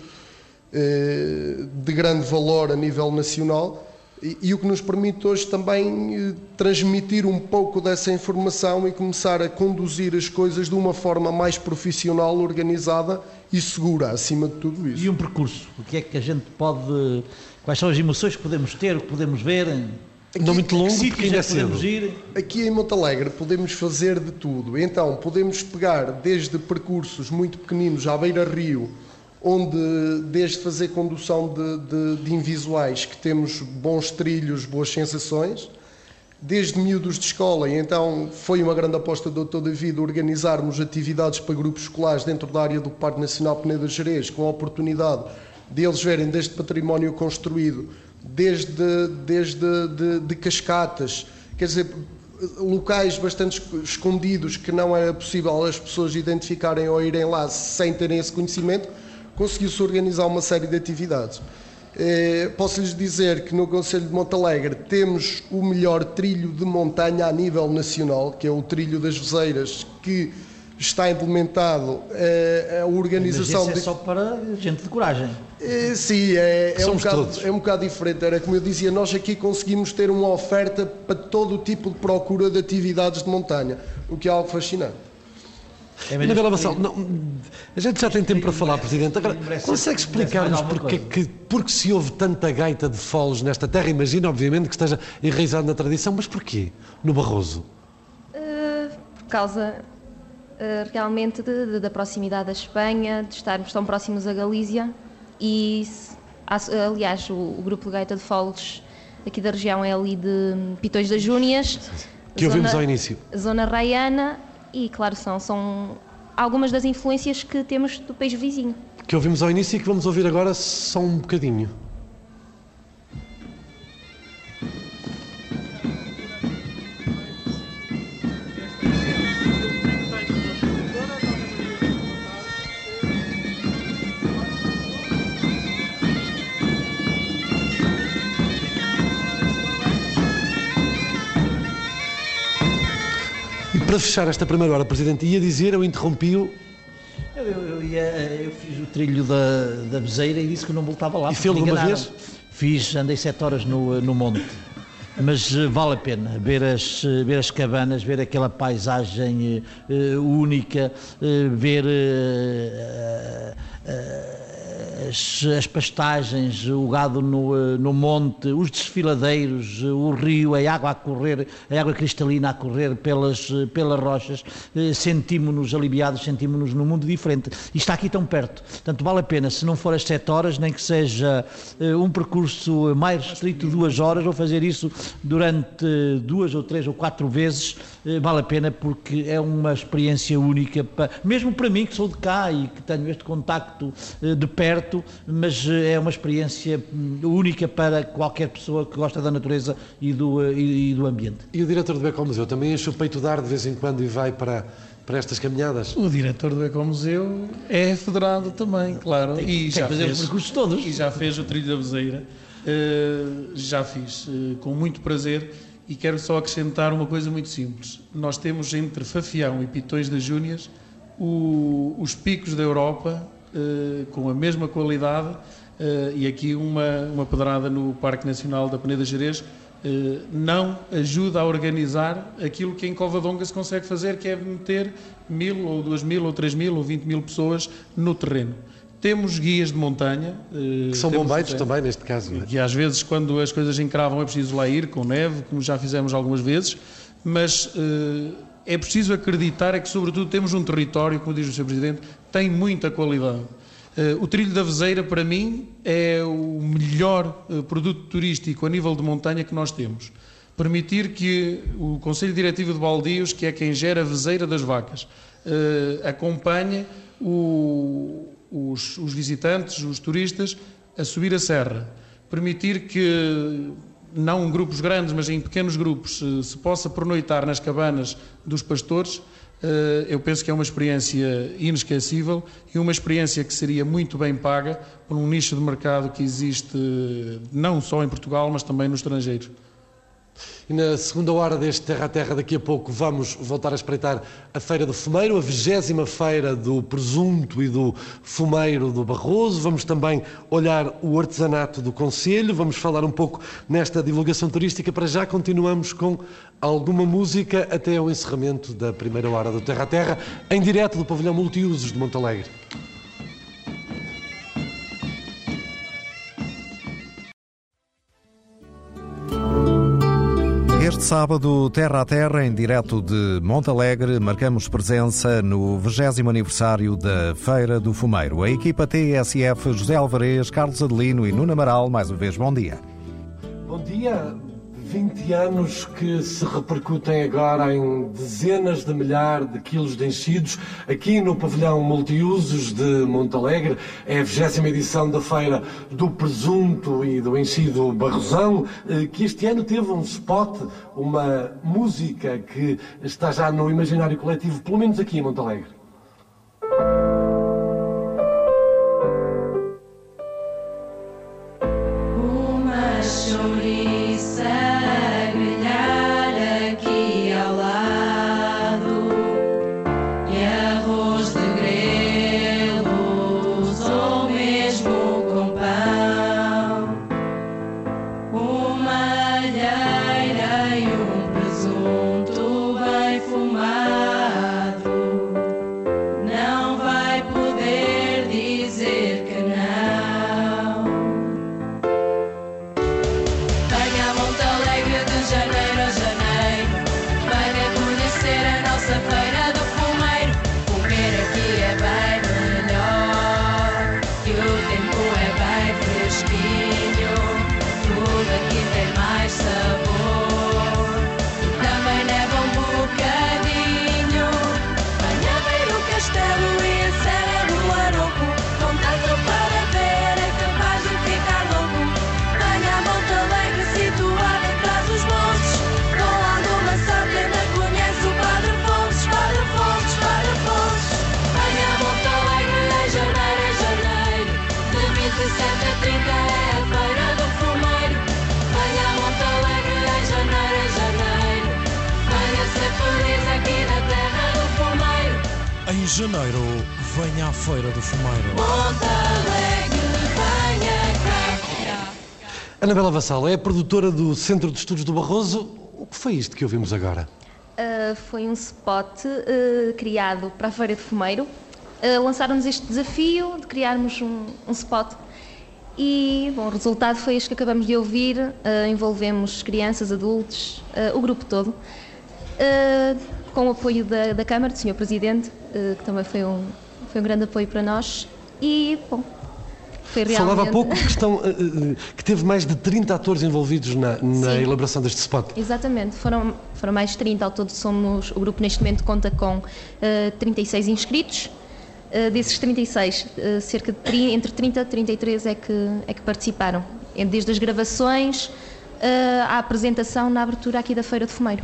eh, de grande valor a nível nacional, e, e, o que nos permite hoje também eh, transmitir um pouco dessa informação e começar a conduzir as coisas de uma forma mais profissional, organizada e segura, acima de tudo isso. E um percurso, o que é que a gente pode. Quais são as emoções que podemos ter, que podemos ver? Aqui, não muito longo, porque ainda é cedo. Ir? Aqui em Montalegre podemos fazer de tudo. Então, podemos pegar desde percursos muito pequeninos à beira-rio, onde, desde fazer condução de, de, de invisuais, que temos bons trilhos, boas sensações, desde miúdos de escola, e então foi uma grande aposta do Dr. David organizarmos atividades para grupos escolares dentro da área do Parque Nacional Peneda Jerez, com a oportunidade de eles verem desde património construído desde, desde de, de cascatas, quer dizer, locais bastante escondidos que não era possível as pessoas identificarem ou irem lá sem terem esse conhecimento, conseguiu-se organizar uma série de atividades. Eh, posso lhes dizer que no Conselho de Montalegre temos o melhor trilho de montanha a nível nacional, que é o Trilho das Vezeiras, que está implementado eh, a organização. Mas é só para gente de coragem. É, sim, é, é, um bocado, é um bocado diferente. Era como eu dizia, nós aqui conseguimos ter uma oferta para todo o tipo de procura de atividades de montanha, o que é algo fascinante. É Anabela Bassal, não, a gente já tem tempo para falar, Presidente. Agora, consegue explicar-nos porque, que, porque se houve tanta gaita de foles nesta terra? Imagina, obviamente, que esteja enraizado na tradição, mas porquê no Barroso? Uh, por causa uh, realmente de, de, da proximidade da Espanha, de estarmos tão próximos a Galícia e, aliás, o, o grupo de gaita de foles aqui da região é ali de Pitões das Júnias. Que ouvimos ao início. Zona Raiana e, claro, são, são algumas das influências que temos do país vizinho. Que ouvimos ao início e que vamos ouvir agora só um bocadinho. Para fechar esta primeira hora, Presidente, ia dizer, eu interrompi-o. Eu, eu, ia, eu, fiz o trilho da, da Bezeira e disse que não voltava lá. E fez alguma vez? Fiz, andei sete horas no, no monte. Mas uh, vale a pena ver as, uh, ver as cabanas, ver aquela paisagem uh, única, ver as, as, pastagens, o gado no, eh, no monte, os desfiladeiros, eh, o rio, a água a correr, a água cristalina a correr pelas, eh, pelas rochas, sentimos-nos aliviados, sentimos-nos num mundo diferente. E está aqui tão perto. Portanto, vale a pena, se não for às sete horas, nem que seja um percurso mais restrito, duas horas, ou fazer isso durante duas ou três ou quatro vezes, vale a pena porque é uma experiência única, para, mesmo para mim que sou de cá e que tenho este contacto de perto, mas eh, é uma experiência hum, única para qualquer pessoa que gosta da natureza e do, eh, e, do ambiente. E o diretor do Ecomuseu também enche o peito de ar de vez em quando e vai para, para estas caminhadas? O diretor do Ecomuseu é federado também, claro. Tem, e tem já fazer fez, os percursos todos. E já fez o trilho da Bezeira. Uh, já fiz, uh, com muito prazer. E quero só acrescentar uma coisa muito simples. Nós temos entre Fafião e Pitões das Júnias o, os picos da Europa eh, com a mesma qualidade uh, e aqui uma, uma pedrada no Parque Nacional da Peneda Jerez uh, não ajuda a organizar aquilo que em Covadonga se consegue fazer, que é meter mil ou duas mil ou três mil ou vinte mil pessoas no terreno. Temos guias de montanha. Que são bombeiros também, neste caso. É? E às vezes, quando as coisas encravam, é preciso lá ir com neve, como já fizemos algumas vezes, mas é preciso acreditar é que, sobretudo, temos um território, como diz o Sr. Presidente, tem muita qualidade. Uh, o Trilho da Vezeira, para mim, é o melhor produto turístico a nível de montanha que nós temos. Permitir que o Conselho Diretivo de Baldios, que é quem gera a Vezeira das Vacas, acompanhe o, os, os visitantes, os turistas, a subir a serra. Permitir que não em grupos grandes, mas em pequenos grupos, se possa pernoitar nas cabanas dos pastores, eh, eu penso que é uma experiência inesquecível e uma experiência que seria muito bem paga por um nicho de mercado que existe não só em Portugal, mas também no estrangeiro. E na segunda hora deste Terra a Terra, daqui a pouco, vamos voltar a espreitar a Feira do Fumeiro, a vigésima feira do presunto e do fumeiro do Barroso. Vamos também olhar o artesanato do Conselho, vamos falar um pouco nesta divulgação turística. Para já continuamos com alguma música até ao encerramento da primeira hora do Terra a Terra, em direto do pavilhão multiusos de Montalegre. Este sábado, Terra a Terra, em direto de Montalegre, marcamos presença no 20 aniversário da Feira do Fumeiro. A equipa TSF, José Alvarez, Carlos Adelino e Nuno Amaral, mais uma vez, bom dia. Bom dia. 20 anos que se repercutem agora em dezenas de milhares de quilos de enchidos aqui no pavilhão multiusos de Montalegre. É a 20 edição da Feira do Presunto e do Enchido Barrosão, eh, que este ano teve um spot, uma música que está já no imaginário coletivo, pelo menos aqui em Montalegre. Vassal é a produtora do Centro de Estudos do Barroso. O que foi isto que ouvimos agora? Uh, foi um spot uh, criado para a Feira de Fumeiro. Uh, Lançaram-nos este desafio de criarmos um, um, spot e bom, o resultado foi este que acabamos de ouvir. envolvemos crianças, adultos, o grupo todo com o apoio da, da Câmara, do Sr. Presidente, que também foi um, foi um grande apoio para nós. E, bom, foi realmente... Falava há pouco que, estão, eh, eh, que teve mais de 30 atores envolvidos na, na elaboração deste spot. Exatamente, foram, foram mais de 30, ao todo somos, o grupo neste momento conta com uh, 36 inscritos, uh, desses 36, uh, cerca de 30, entre 30 e 33 é que, é que participaram, desde as gravações à apresentação na abertura aqui da Feira de Fumeiro.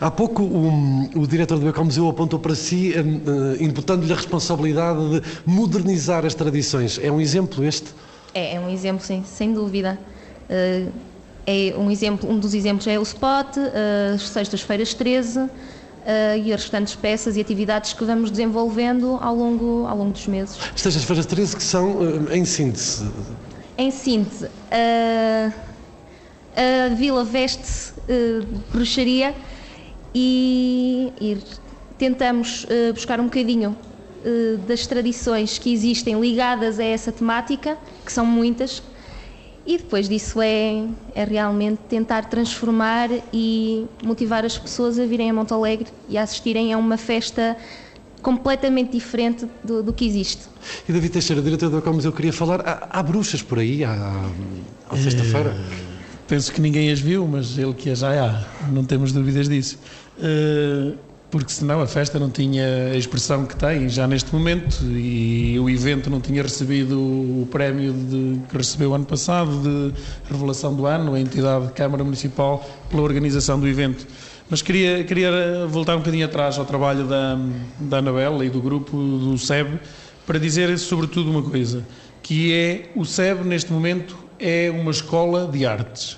Há pouco o, o diretor do Ecomuseu apontou para si, uh, imputando-lhe a responsabilidade de modernizar as tradições. É um exemplo este? É, é um exemplo, sim, sem dúvida. Uh, é um, exemplo, um dos exemplos é o Spot, uh, as sextas-feiras 13 uh, e as restantes peças e atividades que vamos desenvolvendo ao longo, ao longo dos meses. As sextas-feiras 13 que são, em síntese? Em síntese, a Vila veste bruxaria e, e tentamos uh, buscar um bocadinho uh, das tradições que existem ligadas a essa temática, que são muitas, e depois disso é, é realmente tentar transformar e motivar as pessoas a virem a Monte Alegre e a assistirem a uma festa completamente diferente do, do que existe. E David Teixeira, diretor do Ecomuseu, queria falar, há, há bruxas por aí, à, à sexta-feira? É, penso que ninguém as viu, mas ele que as já há, não temos dúvidas disso. Eh, porque senão a festa não tinha a expressão que tem já neste momento e o evento não tinha recebido o prémio de, que recebeu ano passado de revelação do ano, a entidade Câmara Municipal, pela organização do evento. Mas queria, queria voltar um bocadinho atrás ao trabalho da, da Anabela e do grupo do SEB para dizer sobretudo uma coisa, que é o SEB neste momento é uma escola de artes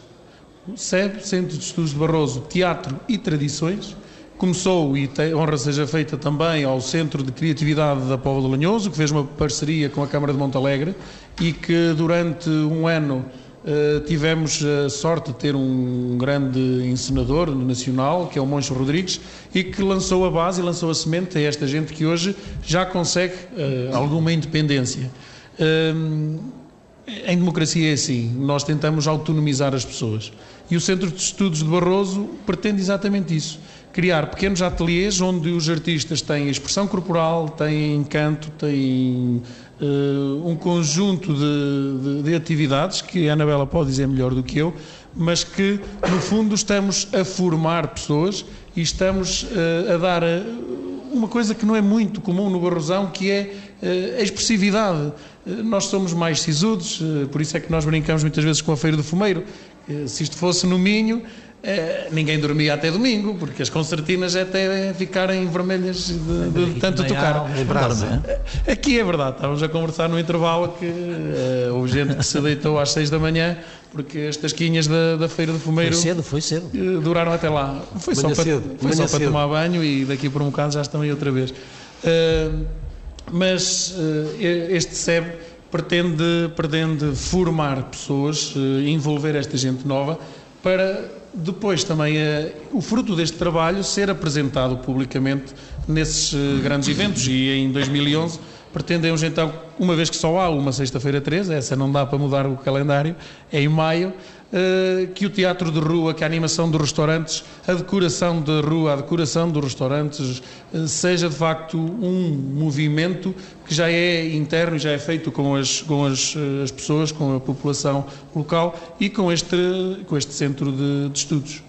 SEB, Centro de Estudos de Barroso, Teatro e Tradições. Começou, e honra seja feita também, ao Centro de Criatividade da Póvoa do Lanhoso, que fez uma parceria com a Câmara de Montalegre e que durante um ano uh, tivemos a sorte de ter um grande encenador nacional, que é o Moncho Rodrigues, e que lançou a base e lançou a semente a esta gente que hoje já consegue uh, alguma independência. Uh, em democracia é assim, nós tentamos autonomizar as pessoas. E o Centro de Estudos de Barroso pretende exatamente isso. Criar pequenos ateliês onde os artistas têm expressão corporal, têm canto, têm uh, um conjunto de, de, de, atividades que a Anabela pode dizer melhor do que eu, mas que no fundo estamos a formar pessoas e estamos uh, a dar uma coisa que não é muito comum no Barrosão, que é a expressividade. Nós somos mais sisudos, por isso é que nós brincamos muitas vezes com a Feira do Fumeiro. Se isto fosse no Minho, é, ninguém dormia até domingo, porque as concertinas até ficarem vermelhas de, de tanto tocar. É Aqui é verdade, estávamos a conversar no intervalo que uh, houve gente que se deitou às seis da manhã, porque as tasquinhas da, da Feira do Fumeiro. Foi cedo, foi cedo. Uh, duraram até lá. Foi Manhã só, cedo. para, foi só para tomar banho e daqui por um bocado já estão aí outra vez. Uh, mas este SEB pretende, pretende formar pessoas, envolver esta gente nova para depois também uh, o fruto deste trabalho ser apresentado publicamente nesses uh, grandes eventos. E em 2011 pretendemos então, uma vez que só há uma sexta-feira 13, essa não dá para mudar o calendário, é em maio, que o teatro de rua, que a animação dos restaurantes, a decoração de rua, a decoração dos restaurantes, seja de facto um movimento que já é interno já é feito com as, com as, as pessoas, com a população local e com este, com este centro de, de estudos.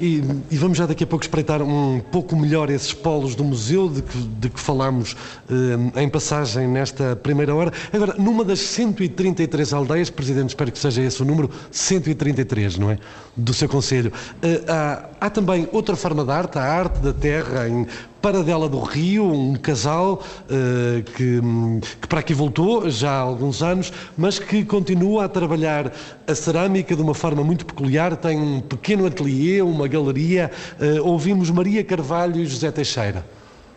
E, e, vamos já daqui a pouco espreitar um pouco melhor esses polos do museu de que, de que falámos eh, em passagem nesta primeira hora. Agora, numa das 133 aldeias, Presidente, espero que seja esse o número, 133, não é? Do seu Conselho. Eh, há, há, também outra forma de arte, a arte da terra em Paradela do Rio, um casal uh, que, que para aqui voltou já há alguns anos, mas que continua a trabalhar a cerâmica de uma forma muito peculiar. Tem um pequeno ateliê, uma galeria. Uh, ouvimos Maria Carvalho e José Teixeira.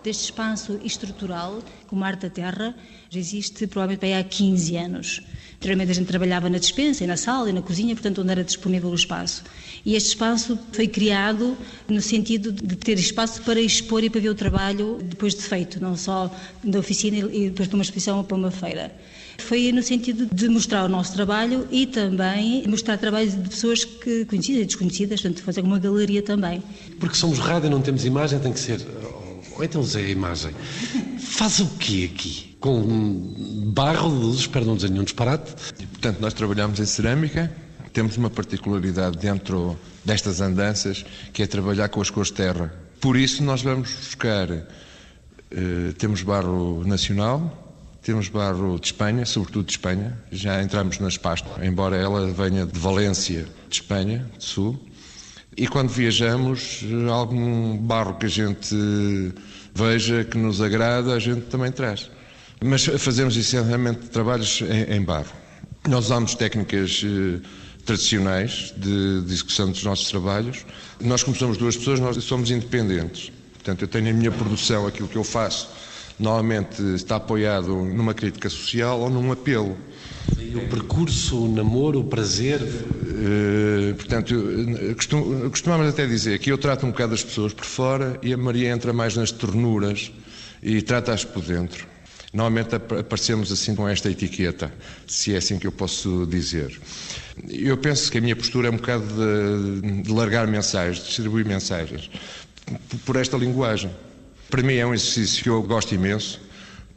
Deste espaço estrutural, como arte da terra, já existe provavelmente há 15 anos. Anteriormente a gente trabalhava na despensa, na sala e na cozinha, portanto onde era disponível o espaço. E este espaço foi criado no sentido de ter espaço para expor e para ver o trabalho depois de feito, não só da oficina e depois para uma exposição ou para uma feira. Foi no sentido de mostrar o nosso trabalho e também mostrar trabalhos de pessoas que conhecidas e desconhecidas, portanto fazer uma galeria também. Porque somos rádio, não temos imagem, tem que ser então usei a imagem. Faz o quê aqui? Com barro de luzes, espero não dizer nenhum disparate. E, portanto, nós trabalhamos em cerâmica, temos uma particularidade dentro destas andanças, que é trabalhar com as cores terra. Por isso, nós vamos buscar. Uh, temos barro nacional, temos barro de Espanha, sobretudo de Espanha. Já entramos nas pastas, embora ela venha de Valência, de Espanha, de Sul. E quando viajamos, algum barro que a gente veja que nos agrada, a gente também traz. Mas fazemos essencialmente trabalhos em, em barro. Nós usamos técnicas eh, tradicionais de, de, execução dos nossos trabalhos. Nós, como somos duas pessoas, nós somos independentes. Portanto, eu tenho a minha produção, aquilo que eu faço, normalmente está apoiado numa crítica social ou num apelo. E o percurso, o namoro, o prazer? Uh, portanto, costum, costumamos até dizer que eu trato um bocado as pessoas por fora e a Maria entra mais nas ternuras e trata-as por dentro. Normalmente aparecemos assim com esta etiqueta, se é assim que eu posso dizer. Eu penso que a minha postura é um bocado de, de largar mensagens, distribuir mensagens, por esta linguagem. Para mim é um exercício que eu gosto imenso,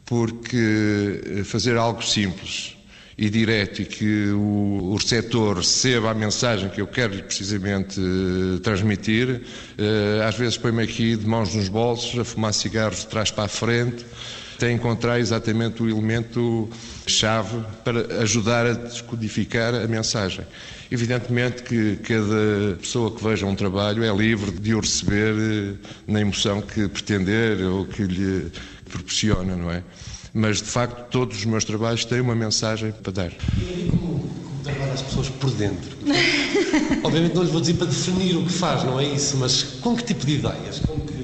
porque fazer algo simples e direto e que o, receptor receba a mensagem que eu quero precisamente uh, transmitir, uh, às vezes põe-me aqui de mãos nos bolsos, a fumar cigarros de trás para a frente, até encontrar exatamente o elemento chave para ajudar a descodificar a mensagem. Evidentemente que cada pessoa que veja um trabalho é livre de o receber uh, na emoção que pretender ou que lhe proporciona, não é? mas de facto todos os meus trabalhos têm uma mensagem para dar. E como, como trabalha as pessoas por dentro? Obviamente não lhes vou dizer para definir o que faz, não é isso, mas com que tipo de ideias? Que...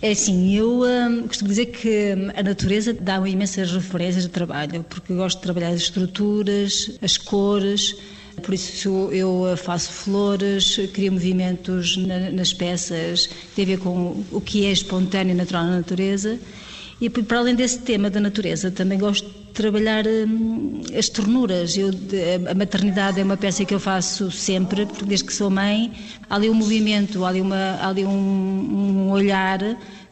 É assim, eu hum, costumo dizer que a natureza dá-me imensas referências de trabalho, porque gosto de trabalhar as estruturas, as cores, por isso eu faço flores, crio movimentos nas peças que têm a ver com o que é espontâneo e natural na natureza e para além desse tema da natureza, também gosto de trabalhar hum, as ternuras. Eu, a maternidade é uma peça que eu faço sempre, desde que sou mãe. Há ali um movimento, há ali, uma, há ali um, um olhar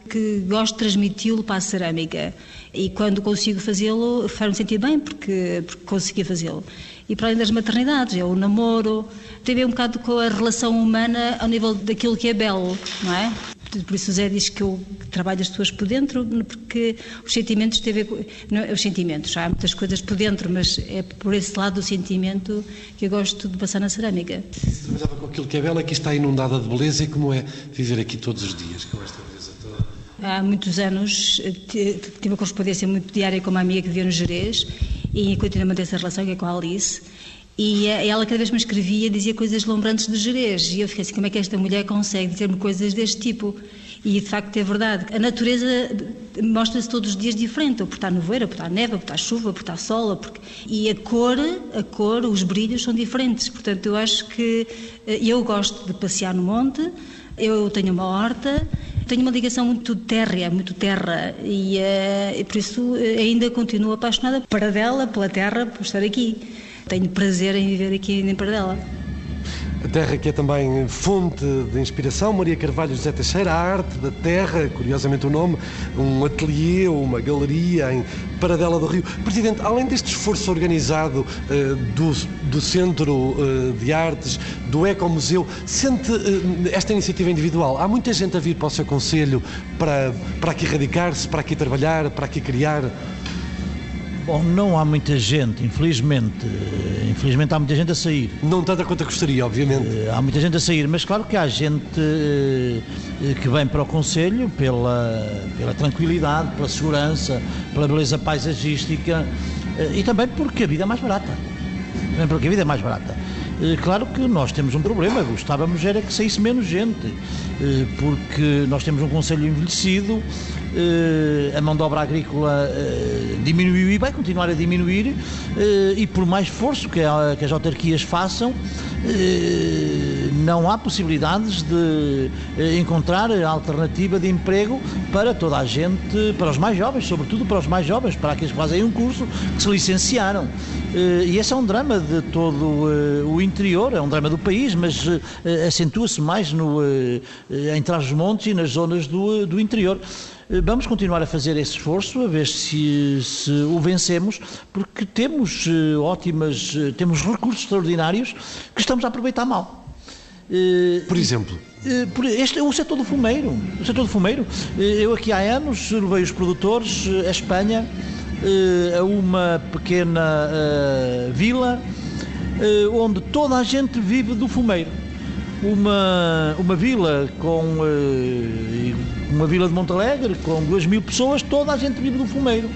que gosto de transmiti-lo para a cerâmica. E quando consigo fazê-lo, faz-me sentir bem porque, porque consegui fazê-lo. E para além das maternidades, é o namoro, tem a ver um bocado com a relação humana ao nível daquilo que é belo, não é? Por isso o Zé diz que eu trabalho as pessoas por dentro, porque os sentimentos têm a ver com... Não, os sentimentos, há muitas coisas por dentro, mas é por esse lado do sentimento que eu gosto de passar na cerâmica. Trabalhava com aquilo que é belo, aqui está inundada de beleza e como é viver aqui todos os dias com esta beleza toda? Há muitos anos tive uma correspondência muito diária com uma amiga que vivia no Jerez e continuo a manter essa relação, que é com a Alice. E ela cada vez me escrevia dizia coisas lombrantes do Jerez. E eu fiquei assim, como é que esta mulher consegue dizer-me coisas deste tipo? E de facto é verdade. A natureza mostra-se todos os dias diferente, ou por estar nevoeiro, ou por estar neve, por estar chuva, por estar sol. Porque... E a cor, a cor, os brilhos são diferentes. Portanto, eu acho que eh, eu gosto de passear no monte, eu tenho uma horta, tenho uma ligação muito térrea, muito terra, e, uh, e por isso eh, ainda continuo apaixonada para dela, pela terra, por estar aqui tenho prazer em viver aqui em Pardela. A terra que é também fonte de inspiração, Maria Carvalho José Teixeira, a arte da terra, curiosamente o nome, um ateliê, uma galeria em Paradela do Rio. Presidente, além deste esforço organizado uh, do, do Centro uh, de Artes, do Ecomuseu, sente uh, esta iniciativa individual? Há muita gente a vir para o seu Conselho para, para aqui radicar-se, para aqui trabalhar, para aqui criar? Bom, não há muita gente, infelizmente. Infelizmente há muita gente a sair. Não tanta quanto gostaria, obviamente. Eh, há muita gente a sair, mas claro que há gente eh, que vem para o Conselho pela, pela tranquilidade, pela segurança, pela beleza paisagística eh, e também porque a vida é mais barata. Também porque a vida é mais barata. Claro que nós temos um problema, gostávamos era que saísse menos gente, porque nós temos um Conselho envelhecido, a mão de obra agrícola diminuiu e vai continuar a diminuir, e por mais esforço que as autarquias façam, não há possibilidades de encontrar alternativa de emprego para toda a gente, para os mais jovens, sobretudo para os mais jovens, para aqueles que fazem um curso, que se licenciaram. E esse é um drama de todo o interior, é um drama do país, mas acentua-se mais no, em Trás-os-Montes e nas zonas do, do interior. Vamos continuar a fazer esse esforço, a ver se, se o vencemos, porque temos ótimas, temos recursos extraordinários que estamos a aproveitar mal. Por exemplo? Este é o setor do fumeiro. O setor do fumeiro. Eu aqui há anos levei os produtores à Espanha a uma pequena vila onde toda a gente vive do fumeiro. Uma, uma vila com uma vila de Montalegre com 2 mil pessoas, toda a gente vive do fumeiro.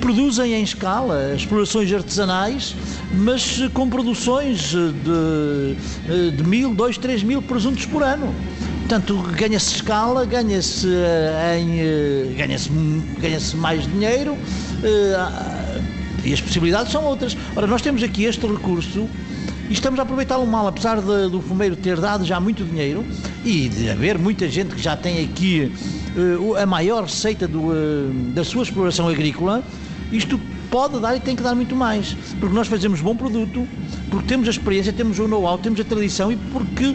Produzem em escala explorações artesanais, mas com produções de, de mil, dois, três mil presuntos por ano. Portanto, ganha-se escala, ganha-se ganha-se ganha mais dinheiro e as possibilidades são outras. Ora, nós temos aqui este recurso e estamos a aproveitá-lo mal, apesar de, do fumeiro ter dado já muito dinheiro e de haver muita gente que já tem aqui uh, a maior receita do, uh, da sua exploração agrícola, isto pode dar e tem que dar muito mais, porque nós fazemos bom produto, porque temos a experiência, temos o know-how, temos a tradição e porque,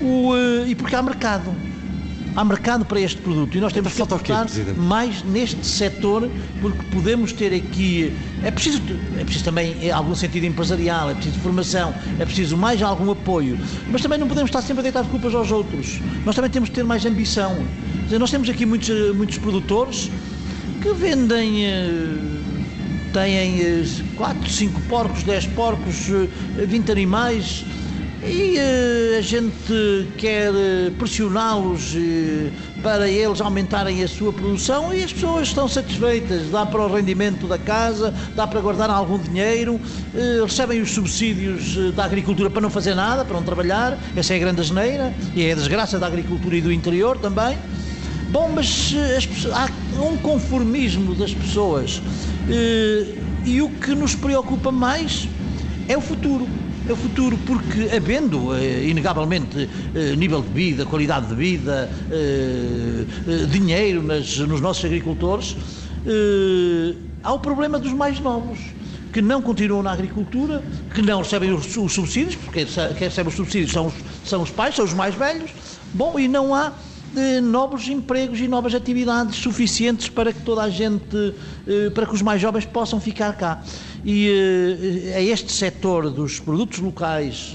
o, uh, e porque há mercado há mercado para este produto e nós temos que apostar mais neste setor porque podemos ter aqui é preciso é preciso também em algum sentido empresarial é preciso formação é preciso mais algum apoio. Mas também não podemos estar sempre a deitar culpas aos outros. Nós também temos que ter mais ambição. Dizer, nós temos aqui muitos muitos produtores que vendem têm 4, 5 porcos, 10 porcos, 20 animais e uh, a gente quer pressioná-los uh, para eles aumentarem a sua produção e as pessoas estão satisfeitas, dá para o rendimento da casa, dá para guardar algum dinheiro, uh, recebem os subsídios da agricultura para não fazer nada, para não trabalhar, essa é a grande asneira e é a desgraça da agricultura e do interior também. Bom, mas as, há um conformismo das pessoas e o que nos preocupa mais é o futuro é o futuro, porque havendo, eh, inegavelmente, eh, nível de vida, qualidade de vida, eh, dinheiro nas, nos nossos agricultores, há o problema dos mais novos, que não continuam na agricultura, que não recebem os, os subsídios, porque quem recebe os subsídios são os, são os pais, são os mais velhos, bom, e não há de novos empregos e novas atividades suficientes para que toda a gente, eh, para que os mais jovens possam ficar cá. E é este setor dos produtos locais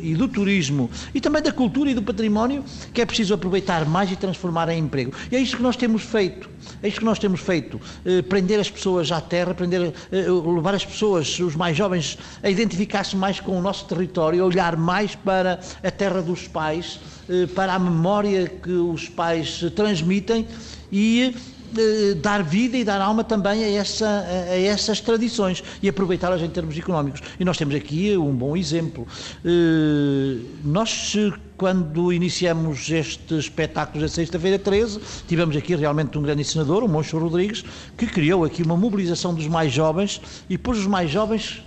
e do turismo e também da cultura e do património que é preciso aproveitar mais e transformar em emprego. E é isto que nós temos feito. É isto que nós temos feito. Prender as pessoas à terra, prender, levar as pessoas, os mais jovens, a identificar-se mais com o nosso território, a olhar mais para a terra dos pais eh, para a memória que os pais transmitem e eh, dar vida e dar alma também a, essa, a essas tradições e aproveitá-las em termos económicos. E nós temos aqui um bom exemplo. Eh, nós, quando iniciamos este espetáculo da Sexta-feira 13, tivemos aqui realmente um grande ensinador, o Moncho Rodrigues, que criou aqui uma mobilização dos mais jovens e pôs os mais jovens,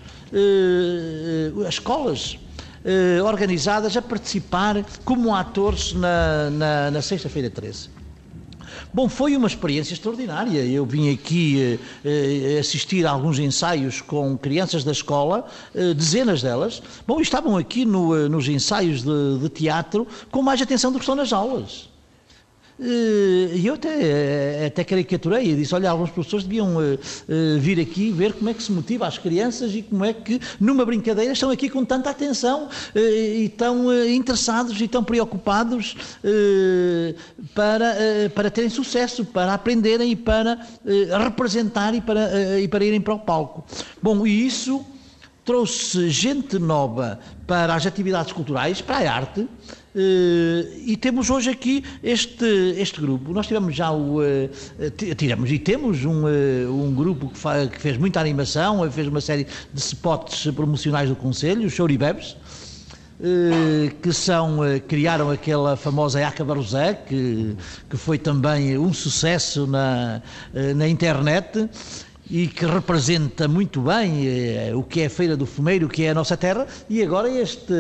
as escolas, eh, organizadas a participar como atores na, na, na Sexta-feira 13. Bom, foi uma experiência extraordinária. Eu vim aqui eh, assistir a alguns ensaios com crianças da escola, eh, dezenas delas. Bom, estavam aqui no, eh, nos ensaios de, de, teatro com mais atenção do que estão nas aulas. Eh, e eu até, até caricaturei e disse: olha, alguns professores deviam uh, vir aqui ver como é que se motiva as crianças e como é que, numa brincadeira, estão aqui com tanta atenção e tão interessados e tão preocupados para, para terem sucesso, para aprenderem e para representar e para, e para irem para o palco. Bom, e isso trouxe gente nova para as atividades culturais, para a arte, e temos hoje aqui este, este grupo. Nós tivemos já o. Uh, tiramos e temos um, uh, um grupo que, que, fez muita animação, fez uma série de spots promocionais do Conselho, os Choribebes. que são, criaram aquela famosa Aca Barrosé, que, que foi também um sucesso na, na internet e que representa muito bem eh, o que é a Feira do Fumeiro, o que é a nossa terra, e agora este,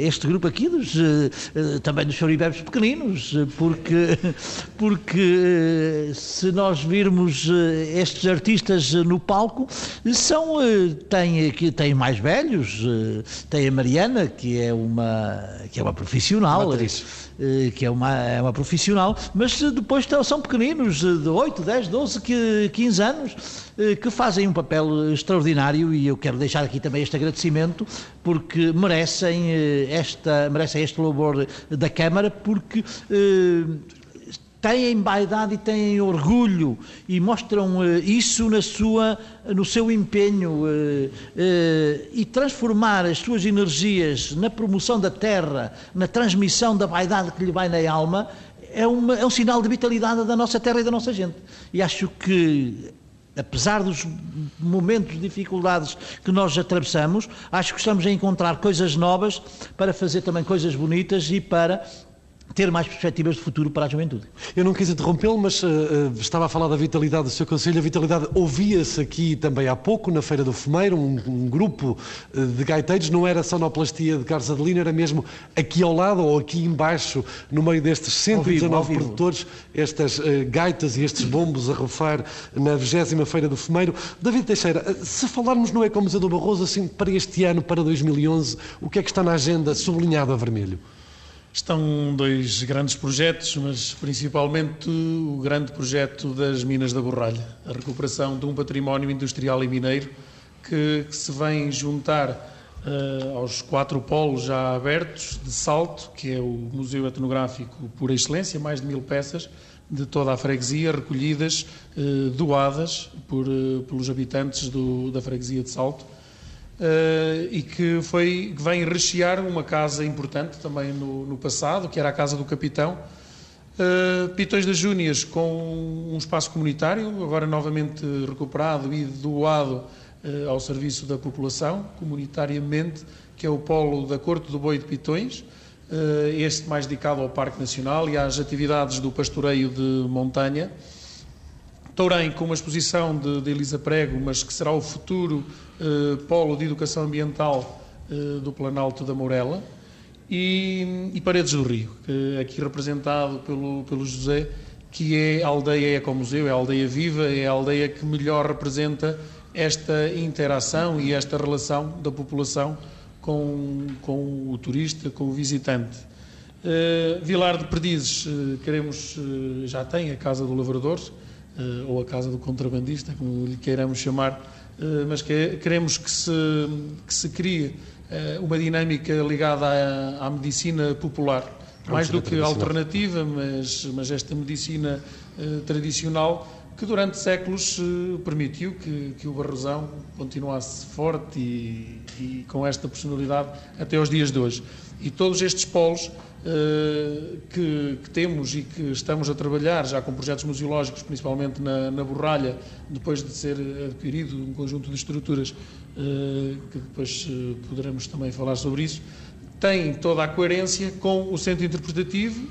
este grupo aqui, dos, eh, eh também dos choribebes pequeninos, eh, porque, porque eh, se nós virmos estes artistas no palco, são, têm, têm mais velhos, tem a Mariana, que é uma, que é uma profissional. Uma que é uma, é uma profissional, mas depois são pequeninos, de 8, 10, 12, 15 anos, eh, que fazem um papel extraordinário e eu quero deixar aqui também este agradecimento porque merecem, eh, esta, merecem este louvor da Câmara porque eh, têm vaidade e têm orgulho e mostram isso na sua, no seu empenho e transformar as suas energias na promoção da terra, na transmissão da vaidade que lhe vai na alma, é, uma, é um sinal de vitalidade da nossa terra e da nossa gente. E acho que apesar dos momentos de dificuldades que nós atravessamos, acho que estamos a encontrar coisas novas para fazer também coisas bonitas e para ter mais perspectivas de futuro para a juventude. Eu não quis interrompê-lo, mas uh, uh, estava a falar da vitalidade do seu Conselho. A vitalidade ouvia-se aqui também há pouco, na Feira do Fumeiro, um, um grupo uh, de gaiteiros, não era sonoplastia de Carlos Adelino, era mesmo aqui ao lado ou aqui embaixo, no meio destes 119 produtores, estas gaitas e estes bombos a rufar na 20 Feira do Fumeiro. David Teixeira, se falarmos no Ecomuseu do Barroso, assim, para este ano, para 2011, o que é que está na agenda sublinhado a vermelho? Estão dois grandes projetos, mas principalmente o grande projeto das Minas da Borralha, a recuperação de um património industrial e mineiro que, que se vem juntar uh, aos quatro polos já abertos de Salto, que é o Museu Etnográfico por excelência, mais de mil peças de toda a freguesia, recolhidas, uh, doadas por, uh, pelos habitantes do, da freguesia de Salto Uh, e que, foi, que vem rechear uma casa importante também no, no passado, que era a Casa do Capitão. Uh, Pitões das Júnias com um espaço comunitário, agora novamente recuperado e doado uh, ao serviço da população, comunitariamente, que é o polo da Corte do Boi de Pitões, este mais dedicado ao Parque Nacional e às atividades do pastoreio de montanha. Tourém com uma exposição de, de Elisa Prego, mas que será o futuro eh, polo de educação ambiental eh, do Planalto da Mourela, e, e, Paredes do Rio, que aqui representado pelo, pelo José, que é a aldeia Ecomuseu, é a aldeia viva, é a aldeia que melhor representa esta interação e esta relação da população com, com o turista, com o visitante. Uh, Vilar de Perdizes, uh, queremos, uh, já tem a Casa do Lavrador, ou a Casa do Contrabandista, como lhe queiramos chamar, mas que, queremos que se, que se crie uma dinâmica ligada à, à medicina popular, mais do que alternativa, mas, mas esta medicina tradicional que durante séculos permitiu que, que o Barrosão continuasse forte e, e com esta personalidade até aos dias de hoje. E todos estes polos uh, que, que, temos e que estamos a trabalhar já com projetos museológicos, principalmente na, na Borralha, depois de ser adquirido um conjunto de estruturas, uh, que depois uh, poderemos também falar sobre isso, tem toda a coerência com o centro interpretativo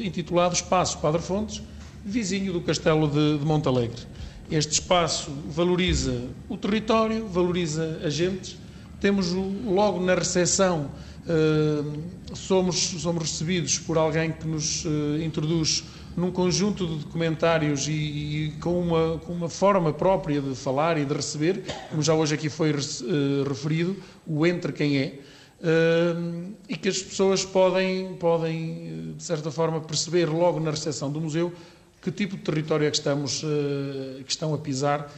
intitulado Espaço Padre Fontes, vizinho do Castelo de, de Montalegre. Este espaço valoriza o território, valoriza agentes. Temos logo na recepção somos, somos recebidos por alguém que nos uh, introduz num conjunto de documentários e, e, com, uma, com uma forma própria de falar e de receber, como já hoje aqui foi uh, referido, o entre quem é, e que as pessoas podem, podem, de certa forma, perceber logo na recepção do museu que tipo de território é que, estamos, que estão a pisar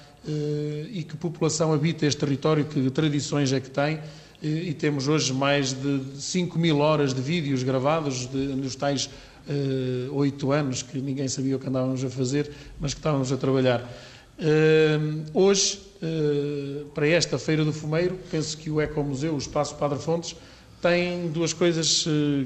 e que população habita este território, que tradições é que tem e, temos hoje mais de 5 mil horas de vídeos gravados de, nos tais eh, oito anos que ninguém sabia o que andávamos a fazer, mas que estávamos a trabalhar. Uh, hoje, uh, para esta Feira do Fumeiro, penso que o Ecomuseu, o Espaço Padre Fontes, tem duas coisas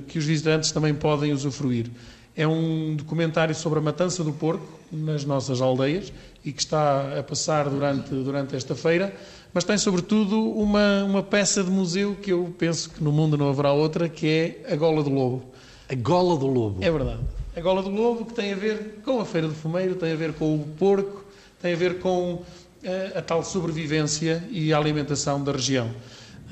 que os visitantes também podem usufruir. É um documentário sobre a matança do porco nas nossas aldeias e que está a passar durante, durante esta feira mas tem sobretudo uma, uma peça de museu que eu penso que no mundo não haverá outra, que é a Gola do Lobo. A Gola do Lobo? É verdade. A Gola do Lobo que tem a ver com a Feira do Fumeiro, tem a ver com o porco, tem a ver com a, eh, a tal sobrevivência e a alimentação da região.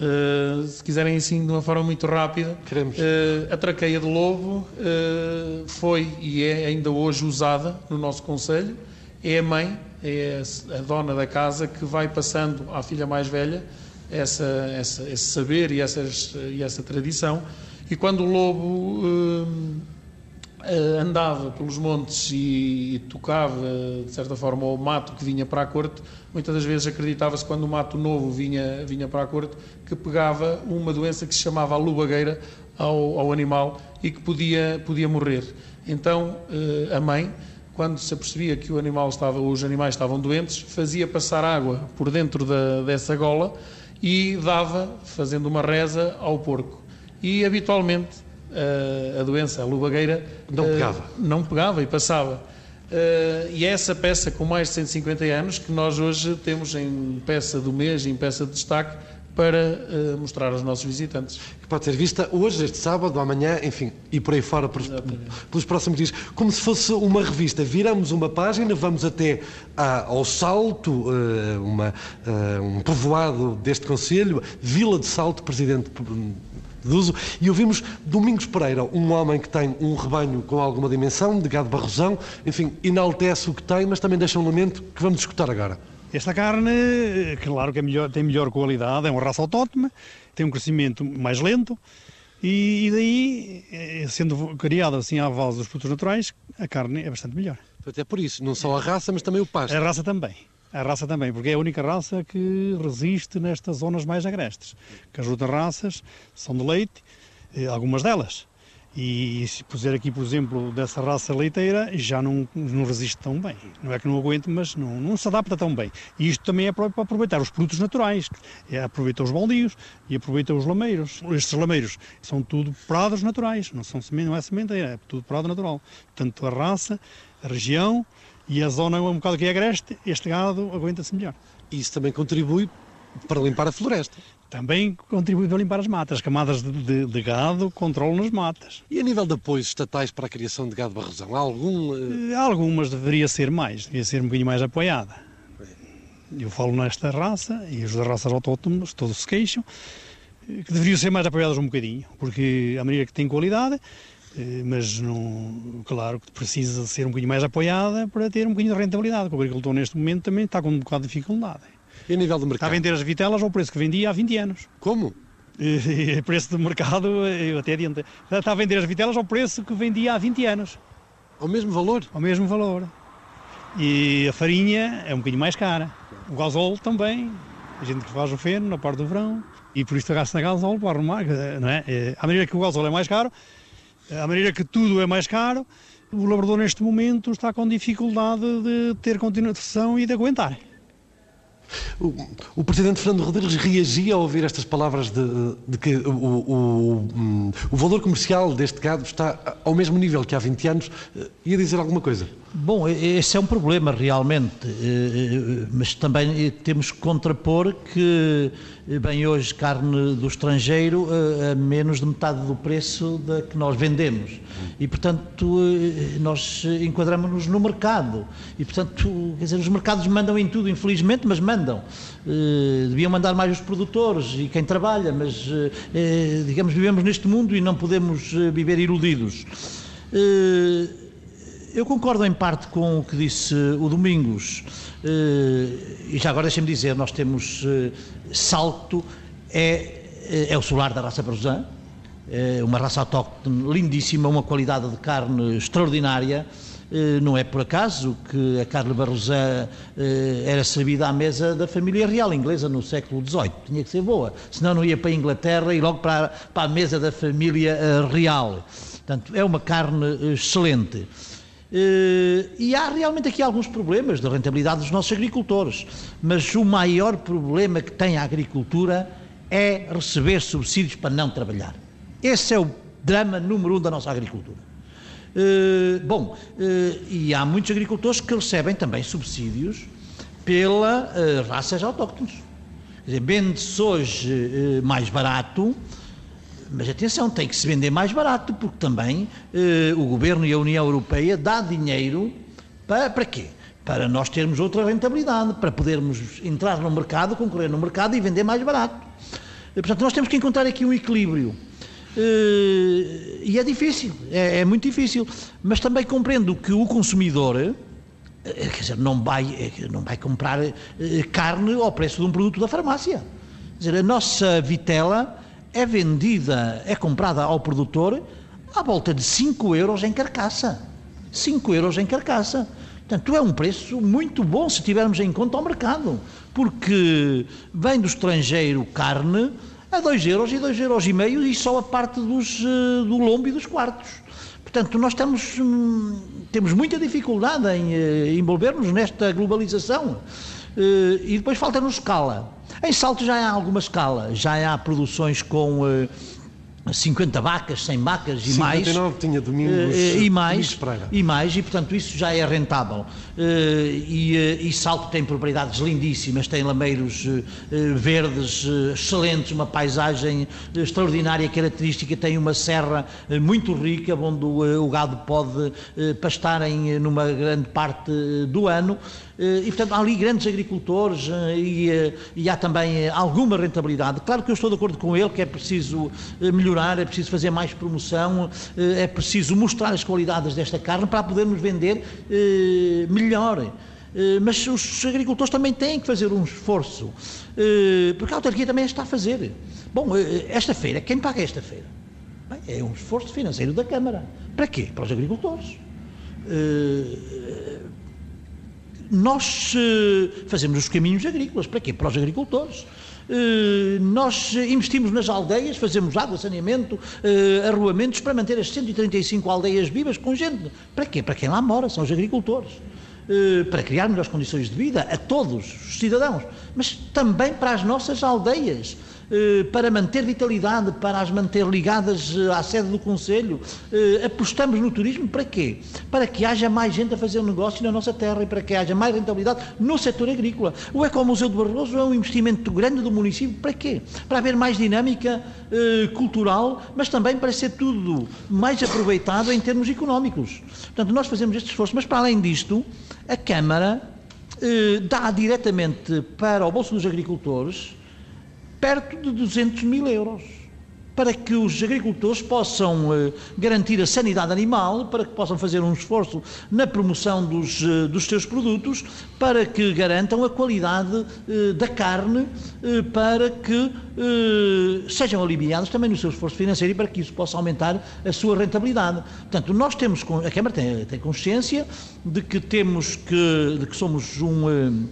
Uh, se quiserem assim de uma forma muito rápida. Uh, a traqueia de lobo uh, foi e é ainda hoje usada no nosso Conselho, é a mãe é a dona da casa que vai passando à filha mais velha essa, essa, esse saber e, essas, e essa tradição. E quando o lobo uh, andava pelos montes e, e, tocava, de certa forma, o mato que vinha para a corte, muitas das vezes acreditava-se, quando o mato novo vinha, vinha para a corte, que pegava uma doença que se chamava a lubagueira ao, ao animal e que podia, podia morrer. Então, uh, a mãe quando se apercebia que o animal estava, os animais estavam doentes, fazia passar água por dentro da, dessa gola e dava, fazendo uma reza, ao porco. E habitualmente a, a doença, a lubagueira, não pegava. não pegava e passava. Uh, e é essa peça com mais de 150 anos que nós hoje temos em peça do mês, em peça de destaque, para uh, mostrar aos nossos visitantes. Que pode ser vista hoje, este sábado, amanhã, enfim, e por aí fora pelos, pelos próximos dias. Como se fosse uma revista. Viramos uma página, vamos até à, ao Salto, uh, uma, uh, um povoado deste Conselho, Vila de Salto, Presidente de uso, e ouvimos Domingos Pereira, um homem que tem um rebanho com alguma dimensão, de gado barrosão, enfim, enaltece o que tem, mas também deixa um elemento que vamos escutar agora. Esta carne, claro que é melhor, tem melhor qualidade, é uma raça autóctone, tem um crescimento mais lento e, e daí, eh, sendo criada assim à base dos produtos naturais, a carne é bastante melhor. Até por isso, não só a raça, mas também o pasto. A raça também. A raça também, porque é a única raça que resiste nestas zonas mais agrestes. Que as outras raças são de leite, eh, algumas delas. E se puser aqui, por exemplo, dessa raça leiteira, já não, não resiste tão bem. Não é que não aguente, mas não, não se adapta tão bem. E isto também é para aproveitar os produtos naturais. É, aproveita os baldios e aproveita os lameiros. Estes lameiros são tudo prados naturais, não, são, não é sementeira, é tudo prado natural. Portanto, a raça, a região e a zona um bocado que é agreste, este gado aguenta-se melhor. Isso também contribui para limpar a floresta também contribui para limpar as matas. As camadas de, de, de, gado controlam as matas. E a nível de apoios estatais para a criação de gado barrosão, há algum? Uh... Algumas deveria ser mais, deveria ser um bocadinho mais apoiada. Eu falo nesta raça e as raças autóctones todos se queixam eh, que deveriam ser mais apoiadas um bocadinho, porque a maneira que tem qualidade, mas não, claro que precisa ser um bocadinho mais apoiada para ter um bocadinho de rentabilidade. O agricultor neste momento também está com um bocado de dificuldade. E a nível do mercado? Está a vender as vitelas ao preço que vendia há 20 anos. Como? E, e preço de mercado, eu até adiante. Está a vender as vitelas ao preço que vendia há 20 anos. Ao mesmo valor? Ao mesmo valor. E a farinha é um bocadinho mais cara. O gasol também. A gente que faz o feno na parte do verão. E por isso gasta gasol para arrumar, não é? À maneira que o gasol é mais caro, à maneira que tudo é mais caro, o labrador neste momento está com dificuldade de ter continuação e de aguentar. O, o, Presidente Fernando Rodrigues reagia ao ouvir estas palavras de, de que o, o, o, valor comercial deste gado está ao mesmo nível que há 20 anos. Ia dizer alguma coisa? Bom, esse é um problema realmente, eh, eh, mas também temos que contrapor que, eh, bem, hoje carne do estrangeiro a menos de metade do preço da que nós vendemos e, portanto, nós enquadramos-nos no mercado e, portanto, quer dizer, os mercados mandam em tudo, infelizmente, mas mandam. Deviam mandar mais os produtores e quem trabalha, mas, digamos, vivemos neste mundo e não podemos viver iludidos. Eu concordo em parte com o que disse o Domingos. Eh, e já agora deixem-me dizer, nós temos eh, Salto, é, é o solar da raça Barrosan, é uma raça autóctone lindíssima, uma qualidade de carne extraordinária. Eh, não é por acaso que a carne Barrosan era servida à mesa da família real inglesa no século XVIII. Tinha que ser boa, senão não ia para a Inglaterra e logo para, para a mesa da família real. Portanto, é uma carne excelente. Uh, e há realmente aqui alguns problemas de rentabilidade dos nossos agricultores, mas o maior problema que tem a agricultura é receber subsídios para não trabalhar. Esse é o drama número um da nossa agricultura. Uh, bom, uh, e há muitos agricultores que recebem também subsídios pela raças autóctones. Vende-se hoje mais barato mas atenção, tem que se vender mais barato, porque também eh, o Governo e a União Europeia dá dinheiro para, para quê? Para nós termos outra rentabilidade, para podermos entrar no mercado, concorrer no mercado e vender mais barato. E, portanto, nós temos que encontrar aqui um equilíbrio. Eh, e é difícil, é, é, muito difícil. Mas também compreendo que o consumidor, eh, quer dizer, não vai, eh, não vai comprar eh, carne ao preço de um produto da farmácia. Quer dizer, a nossa vitela é vendida, é comprada ao produtor à volta de 5 euros em carcaça. 5 euros em carcaça. Portanto, é um preço muito bom se tivermos em conta o mercado, porque vem do estrangeiro carne a 2 euros e 2 euros e meio e só a parte dos, eh, do lombo e dos quartos. Portanto, nós hum, temos muita dificuldade em eh, envolvermos nesta globalização eh, e depois falta-nos escala. Em Salto já há alguma escala, já há produções com uh, 50 vacas, 100 vacas e 59 mais. tinha Domingos, uh, e mais, e mais, e portanto isso já é rentável. E, e, Salto tem propriedades lindíssimas, tem lameiros verdes excelentes, uma paisagem extraordinária, característica, tem uma serra muito rica, onde o, o gado pode pastar em, numa grande parte do ano. E, portanto, há ali grandes agricultores e, e há também alguma rentabilidade. Claro que eu estou de acordo com ele que é preciso melhorar, é preciso fazer mais promoção, é preciso mostrar as qualidades desta carne para podermos vender melhor. Mas os agricultores também têm que fazer um esforço, porque a autarquia também está a fazer. Bom, esta feira, quem paga esta feira? Bem, é um esforço financeiro da Câmara. Para quê? Para os agricultores nós uh, fazemos os caminhos agrícolas. Para quê? Para os agricultores. Uh, nós investimos nas aldeias, fazemos água, saneamento, uh, arruamentos para manter as 135 aldeias vivas com gente. Para quê? Para quem lá mora, são os agricultores. para criar melhores condições de vida a todos os cidadãos, mas também para as nossas aldeias. Eh, para manter vitalidade, para as manter ligadas eh, à sede do Conselho. Eh, apostamos no turismo para quê? Para que haja mais gente a fazer negócio na nossa terra e para que haja mais rentabilidade no setor agrícola. O Ecomuseu de Barroso é um investimento grande do município para quê? Para haver mais dinâmica cultural, mas também para ser tudo mais aproveitado em termos económicos. Portanto, nós fazemos este esforço, mas para além disto, a Câmara dá diretamente para o bolso dos agricultores perto de 200 mil euros para que os agricultores possam eh, garantir a sanidade animal, para que possam fazer um esforço na promoção dos, eh, dos seus produtos, para que garantam a qualidade eh, da carne, para que sejam aliviados também no seu esforço financeiro e para que isso possa aumentar a sua rentabilidade. Portanto, nós temos, a Câmara tem, tem consciência de que temos que, de que somos um uh,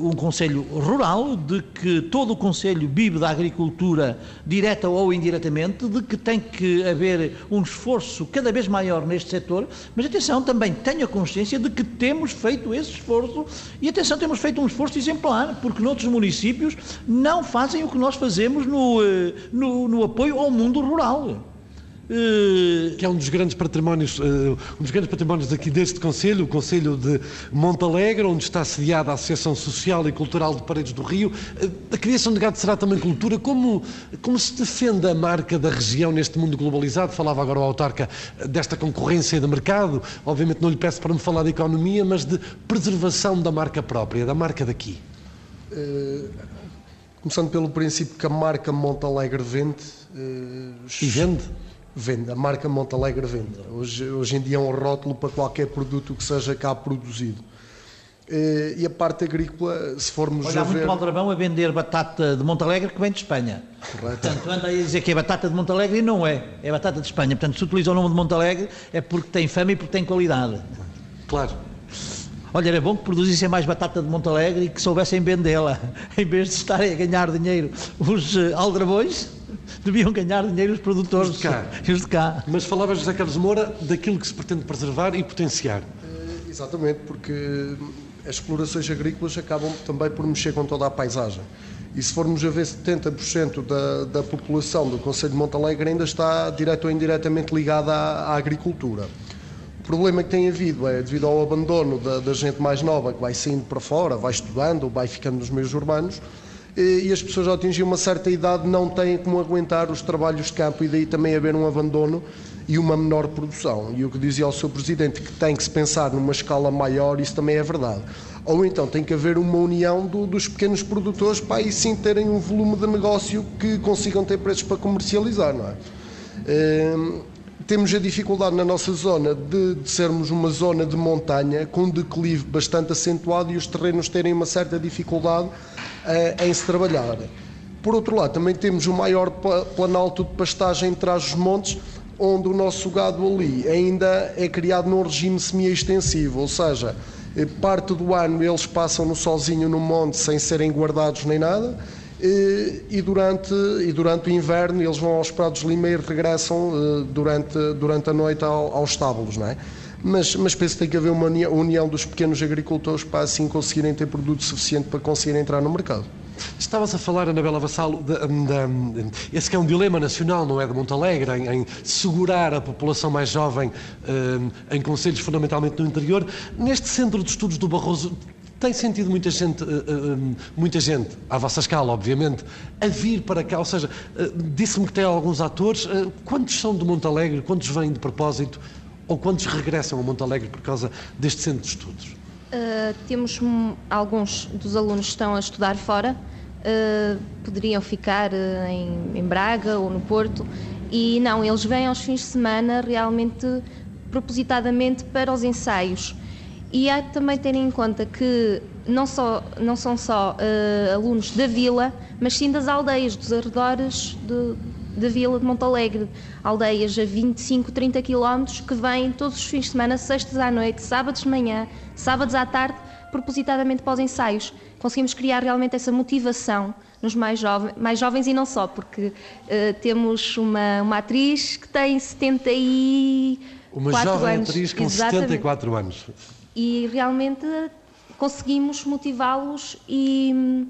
um Conselho Rural, de que todo o Conselho vive da agricultura, direta ou indiretamente, de que tem que haver um esforço cada vez maior neste setor, mas atenção, também tenha consciência de que temos feito esse esforço e atenção, temos feito um esforço exemplar, porque noutros municípios não fazem o que nós fazemos no, eh, no, no apoio ao mundo rural. Que é um dos grandes patrimónios, eh, um dos grandes patrimónios aqui deste Conselho, o Conselho de Montalegre, onde está sediada a Associação Social e Cultural de Paredes do Rio. Eh, a criação de gado será também cultura. Como, como se defende a marca da região neste mundo globalizado? Falava agora o autarca eh, desta concorrência de mercado. Obviamente não lhe peço para me falar de economia, mas de preservação da marca própria, da marca daqui. Uh, começando pelo princípio que a marca Montalegre vende. Uh, e vende? Vende, a marca Montalegre vende. Hoje, hoje em dia é um rótulo para qualquer produto que seja cá produzido. Eh, e a parte agrícola, se formos Olha, a ver... muito aldrabão a vender batata de Montalegre que vem de Espanha. Correto. Portanto, anda a dizer que é batata de Montalegre e não é. É batata de Espanha. Portanto, se utiliza o nome de Montalegre é porque tem fama e porque tem qualidade. Claro. Olha, era bom que produzissem mais batata de Montalegre e que soubessem vendê-la, em vez de estarem a ganhar dinheiro os uh, aldrabões deviam ganhar dinheiro os produtores os de cá. Os de cá. Mas falava José Carlos Moura daquilo que se pretende preservar e potenciar. É, exatamente, porque as explorações agrícolas acabam também por mexer com toda a paisagem. E se formos a ver 70% da, da população do Conselho de Montalegre ainda está direto ou indiretamente ligada à, à agricultura. O problema que tem havido é devido ao abandono da, da gente mais nova que vai saindo para fora, vai estudando, vai ficando nos meios urbanos, e as pessoas ao atingir uma certa idade não têm como aguentar os trabalhos de campo e daí também haver um abandono e uma menor produção. E o que dizia ao seu presidente que tem que se pensar numa escala maior, isso também é verdade. Ou então tem que haver uma união do, dos pequenos produtores para aí sim terem um volume de negócio que consigam ter preços para comercializar, não é? Ehm, temos a dificuldade na nossa zona de, de, sermos uma zona de montanha com declive bastante acentuado e os terrenos terem uma certa dificuldade em se trabalhar. Por outro lado, também temos o maior planalto de pastagem traz os montes, onde o nosso gado ali ainda é criado num regime semi-extensivo, ou seja, eh, parte do ano eles passam no sozinho no monte sem serem guardados nem nada, e durante, e durante o inverno eles vão aos Prados de Lima e regressam eh, durante, durante a noite aos estábulos, não é? Mas, mas penso que tem que haver uma união dos pequenos agricultores para assim conseguirem ter produto suficiente para conseguirem entrar no mercado. Estavas a falar, Anabela Vassalo, de, de, de, esse que é um dilema nacional, não é, de Montalegre, em, em segurar a população mais jovem eh, em conselhos fundamentalmente no interior. Neste centro de estudos do Barroso, tem sentido muita gente, muita gente, à vossa escala, obviamente, a vir para cá? Ou seja, disse-me que tem alguns atores. quantos são de Montalegre? Quantos vêm de propósito? Ou quantos regressam a Montalegre por causa deste centro de estudos? temos alguns dos alunos que estão a estudar fora. poderiam ficar em, em Braga ou no Porto. E não, eles vêm aos fins de semana realmente propositadamente para os ensaios. E há que também ter em conta que não, só, não são só uh, alunos da vila, mas sim das aldeias, dos arredores da vila de Montalegre. Aldeias a 25, 30 quilómetros que vêm todos os fins de semana, sextas à noite, sábados de manhã, sábados à tarde, propositadamente para os ensaios. Conseguimos criar realmente essa motivação nos mais, jovens, mais jovens e não só, porque uh, temos uma, uma atriz que tem 70 e. Uma jovem atriz com Exatamente. 74 anos e realmente conseguimos motivá-los e,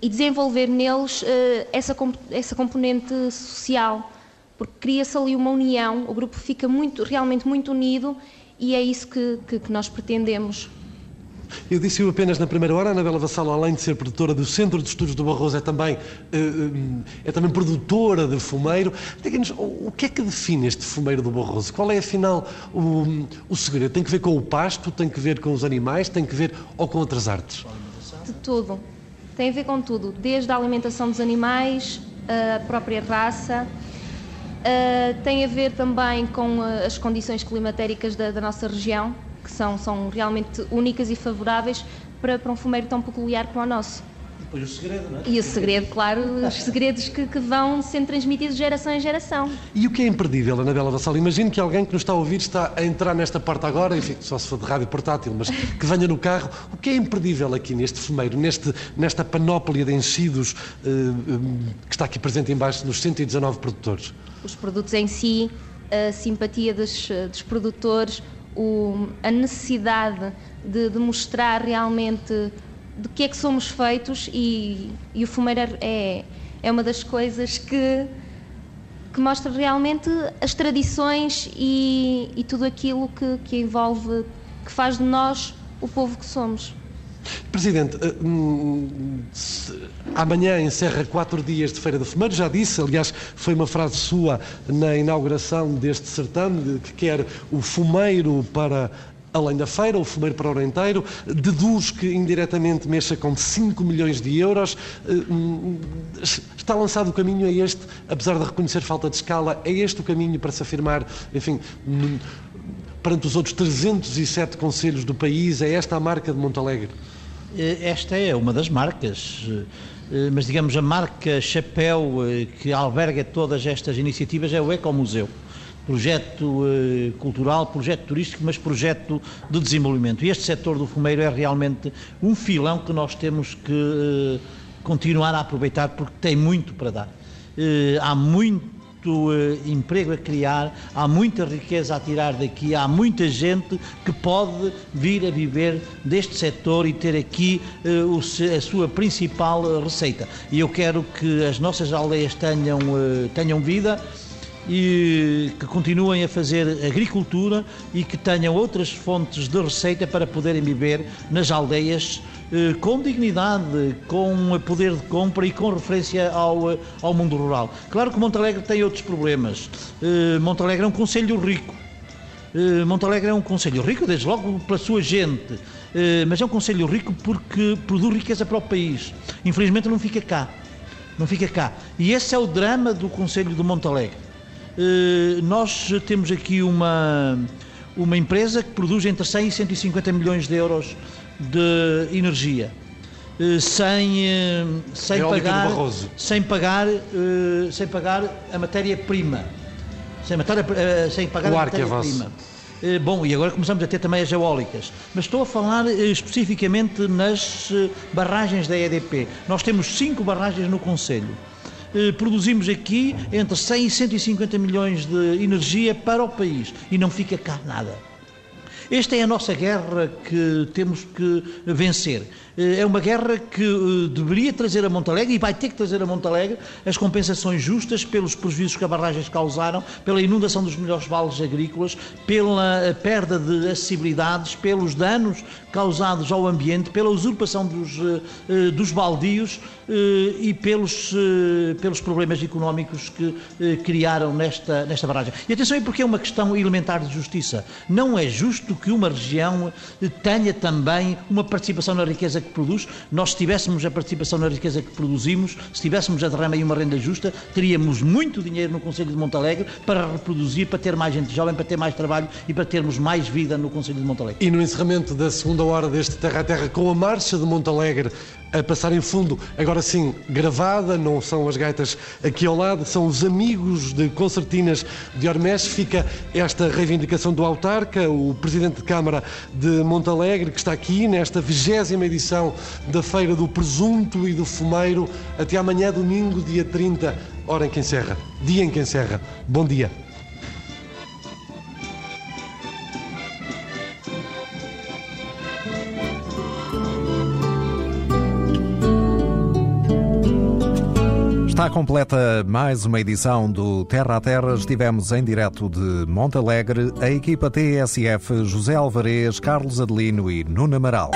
e, desenvolver neles uh, essa, essa componente social, porque cria-se ali uma união, o grupo fica muito, realmente muito unido e é isso que, que, que nós pretendemos. Eu disse -o apenas na primeira hora, a Anabela Vassalo, além de ser produtora do Centro de Estudos do Barroso, é também, eh, eh, é também produtora de fumeiro. Diga-nos, o que é que define este fumeiro do Barroso? Qual é, afinal, o, o segredo? Tem que ver com o pasto, tem que ver com os animais, tem que ver ou com outras artes? De tudo. Tem a ver com tudo, desde a alimentação dos animais, a própria raça. Tem a ver também com as condições climatéricas da, da, nossa região, que são, são realmente únicas e favoráveis para, para um fumeiro tão peculiar como o nosso. Depois o segredo, não é? E o segredo, claro, os segredos que, que, vão sendo transmitidos de geração em geração. E o que é imperdível, Anabela Vassal? Imagino que alguém que nos está a ouvir está a entrar nesta parte agora, enfim, só se for de rádio portátil, mas que venha no carro. O que é imperdível aqui neste fumeiro, neste, nesta panóplia de enchidos uh, um, que está aqui presente embaixo nos 119 produtores? Os produtos em si, a simpatia dos, dos produtores, o, a necessidade de, de mostrar realmente do que é que somos feitos e, e o fumeiro é, é uma das coisas que, que mostra realmente as tradições e, e tudo aquilo que, que envolve, que faz de nós o povo que somos. Presidente, eh, hum, amanhã encerra quatro dias de Feira do Fumeiro, já disse, aliás, foi uma frase sua na inauguração deste certame, que quer o fumeiro para além da feira, o fumeiro para o Orenteiro, deduz que indiretamente mexa com 5 milhões de euros. Eh, hum, está lançado o caminho a este, apesar de reconhecer falta de escala, é este o caminho para se afirmar, enfim, perante os outros 307 conselhos do país, é esta a marca de Montalegre? Eh, esta é uma das marcas eh, mas digamos a marca chapéu que alberga todas estas iniciativas é o Ecomuseu projeto eh, cultural, projeto turístico, mas projeto de desenvolvimento. E este setor do fumeiro é realmente um filão que nós temos que eh, continuar a aproveitar porque tem muito para dar. Eh, há muito emprego a criar, há muita riqueza a tirar daqui, há muita gente que pode vir a viver deste setor e ter aqui a sua principal receita. E eu quero que as nossas aldeias tenham, tenham vida e que continuem a fazer agricultura e que tenham outras fontes de receita para poderem viver nas aldeias eh, com dignidade, com poder de compra e com referência ao, eh, ao mundo rural. Claro que Montalegre tem outros problemas. Eh, Montalegre é um conselho rico. Montalegre é um conselho rico, desde logo pela sua gente, mas é um conselho rico porque produz riqueza para o país. Infelizmente não fica cá. Não fica cá. E esse é o drama do Conselho de Montalegre nós temos aqui uma, uma empresa que produz entre 100 e 150 milhões de euros de energia. Eh, sem, eh, sem, pagar, sem, pagar, sem pagar a matéria-prima. Sem, sem pagar o a matéria-prima. Bom, e agora começamos a ter também as eólicas. Mas estou a falar especificamente nas barragens da EDP. Nós temos cinco barragens no Conselho. Eh, produzimos aqui entre 100 e 150 milhões de energia para o país e não fica cá nada. Esta é a nossa guerra que temos que vencer. Eh, é uma guerra que eh, deveria trazer a Montalegre e vai ter que trazer a Montalegre as compensações justas pelos prejuízos que as barragens causaram, pela inundação dos melhores vales agrícolas, pela perda de acessibilidades, pelos danos causados ao ambiente, pela usurpação dos, eh, dos baldios e pelos, pelos problemas económicos que criaram nesta, nesta barragem. E atenção aí porque é uma questão elementar de justiça. Não é justo que uma região tenha também uma participação na riqueza que produz, nós se tivéssemos a participação na riqueza que produzimos, se tivéssemos a derrama e uma renda justa, teríamos muito dinheiro no Conselho de Montalegre para reproduzir, para ter mais gente jovem, para ter mais trabalho e para termos mais vida no Conselho de Montalegre. E no encerramento da segunda hora deste Terra a Terra, com a marcha de Montalegre a passar em fundo, agora sim, gravada, não são as gaitas aqui ao lado, são os amigos de concertinas de Ormés. Fica esta reivindicação do autarca, o Presidente de Câmara de Montalegre, que está aqui nesta vigésima edição da Feira do Presunto e do Fumeiro. Até amanhã, domingo, dia 30, hora em que encerra. Dia em que encerra. Bom dia. Está completa mais uma edição do Terra a Terra. Estivemos em direto de Montalegre, a equipa TSF José Alvarez, Carlos Adelino e Nuno Amaral.